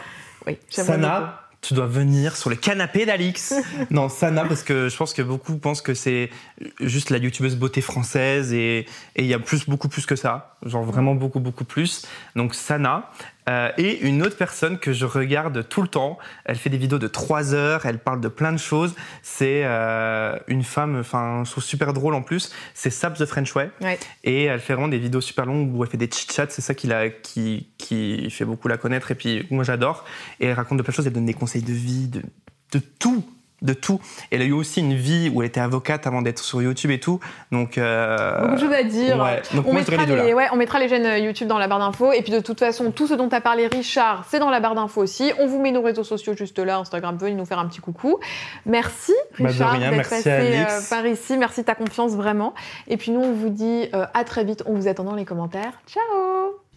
Oui, Sana, tu dois venir sur le canapé d'Alix. non, Sana, parce que je pense que beaucoup pensent que c'est juste la youtubeuse beauté française et et il y a plus, beaucoup plus que ça. Genre vraiment beaucoup, beaucoup plus. Donc Sana. Euh, et une autre personne que je regarde tout le temps. Elle fait des vidéos de 3 heures. Elle parle de plein de choses. C'est euh, une femme, enfin, je trouve super drôle en plus. C'est Sab the French Way. Ouais. Et elle fait vraiment des vidéos super longues où elle fait des chit-chats, c'est ça qui, la, qui, qui fait beaucoup la connaître et puis moi j'adore. Et elle raconte de plein de choses, elle donne des conseils de vie, de, de tout, de tout. Elle a eu aussi une vie où elle était avocate avant d'être sur YouTube et tout. Donc, euh, Beaucoup de choses à dire. ouais. Donc On moi mettra, les les, là. ouais, on mettra les chaînes euh, YouTube dans la barre d'infos. Et puis de toute façon, tout ce dont tu as parlé, Richard, c'est dans la barre d'infos aussi. On vous met nos réseaux sociaux juste là. Instagram, venez nous faire un petit coucou. Merci, Bah, Richard, rien, d'être passé euh, par ici. Merci de ta confiance, vraiment. Et puis nous, on vous dit euh, à très vite. On vous attend dans les commentaires. Ciao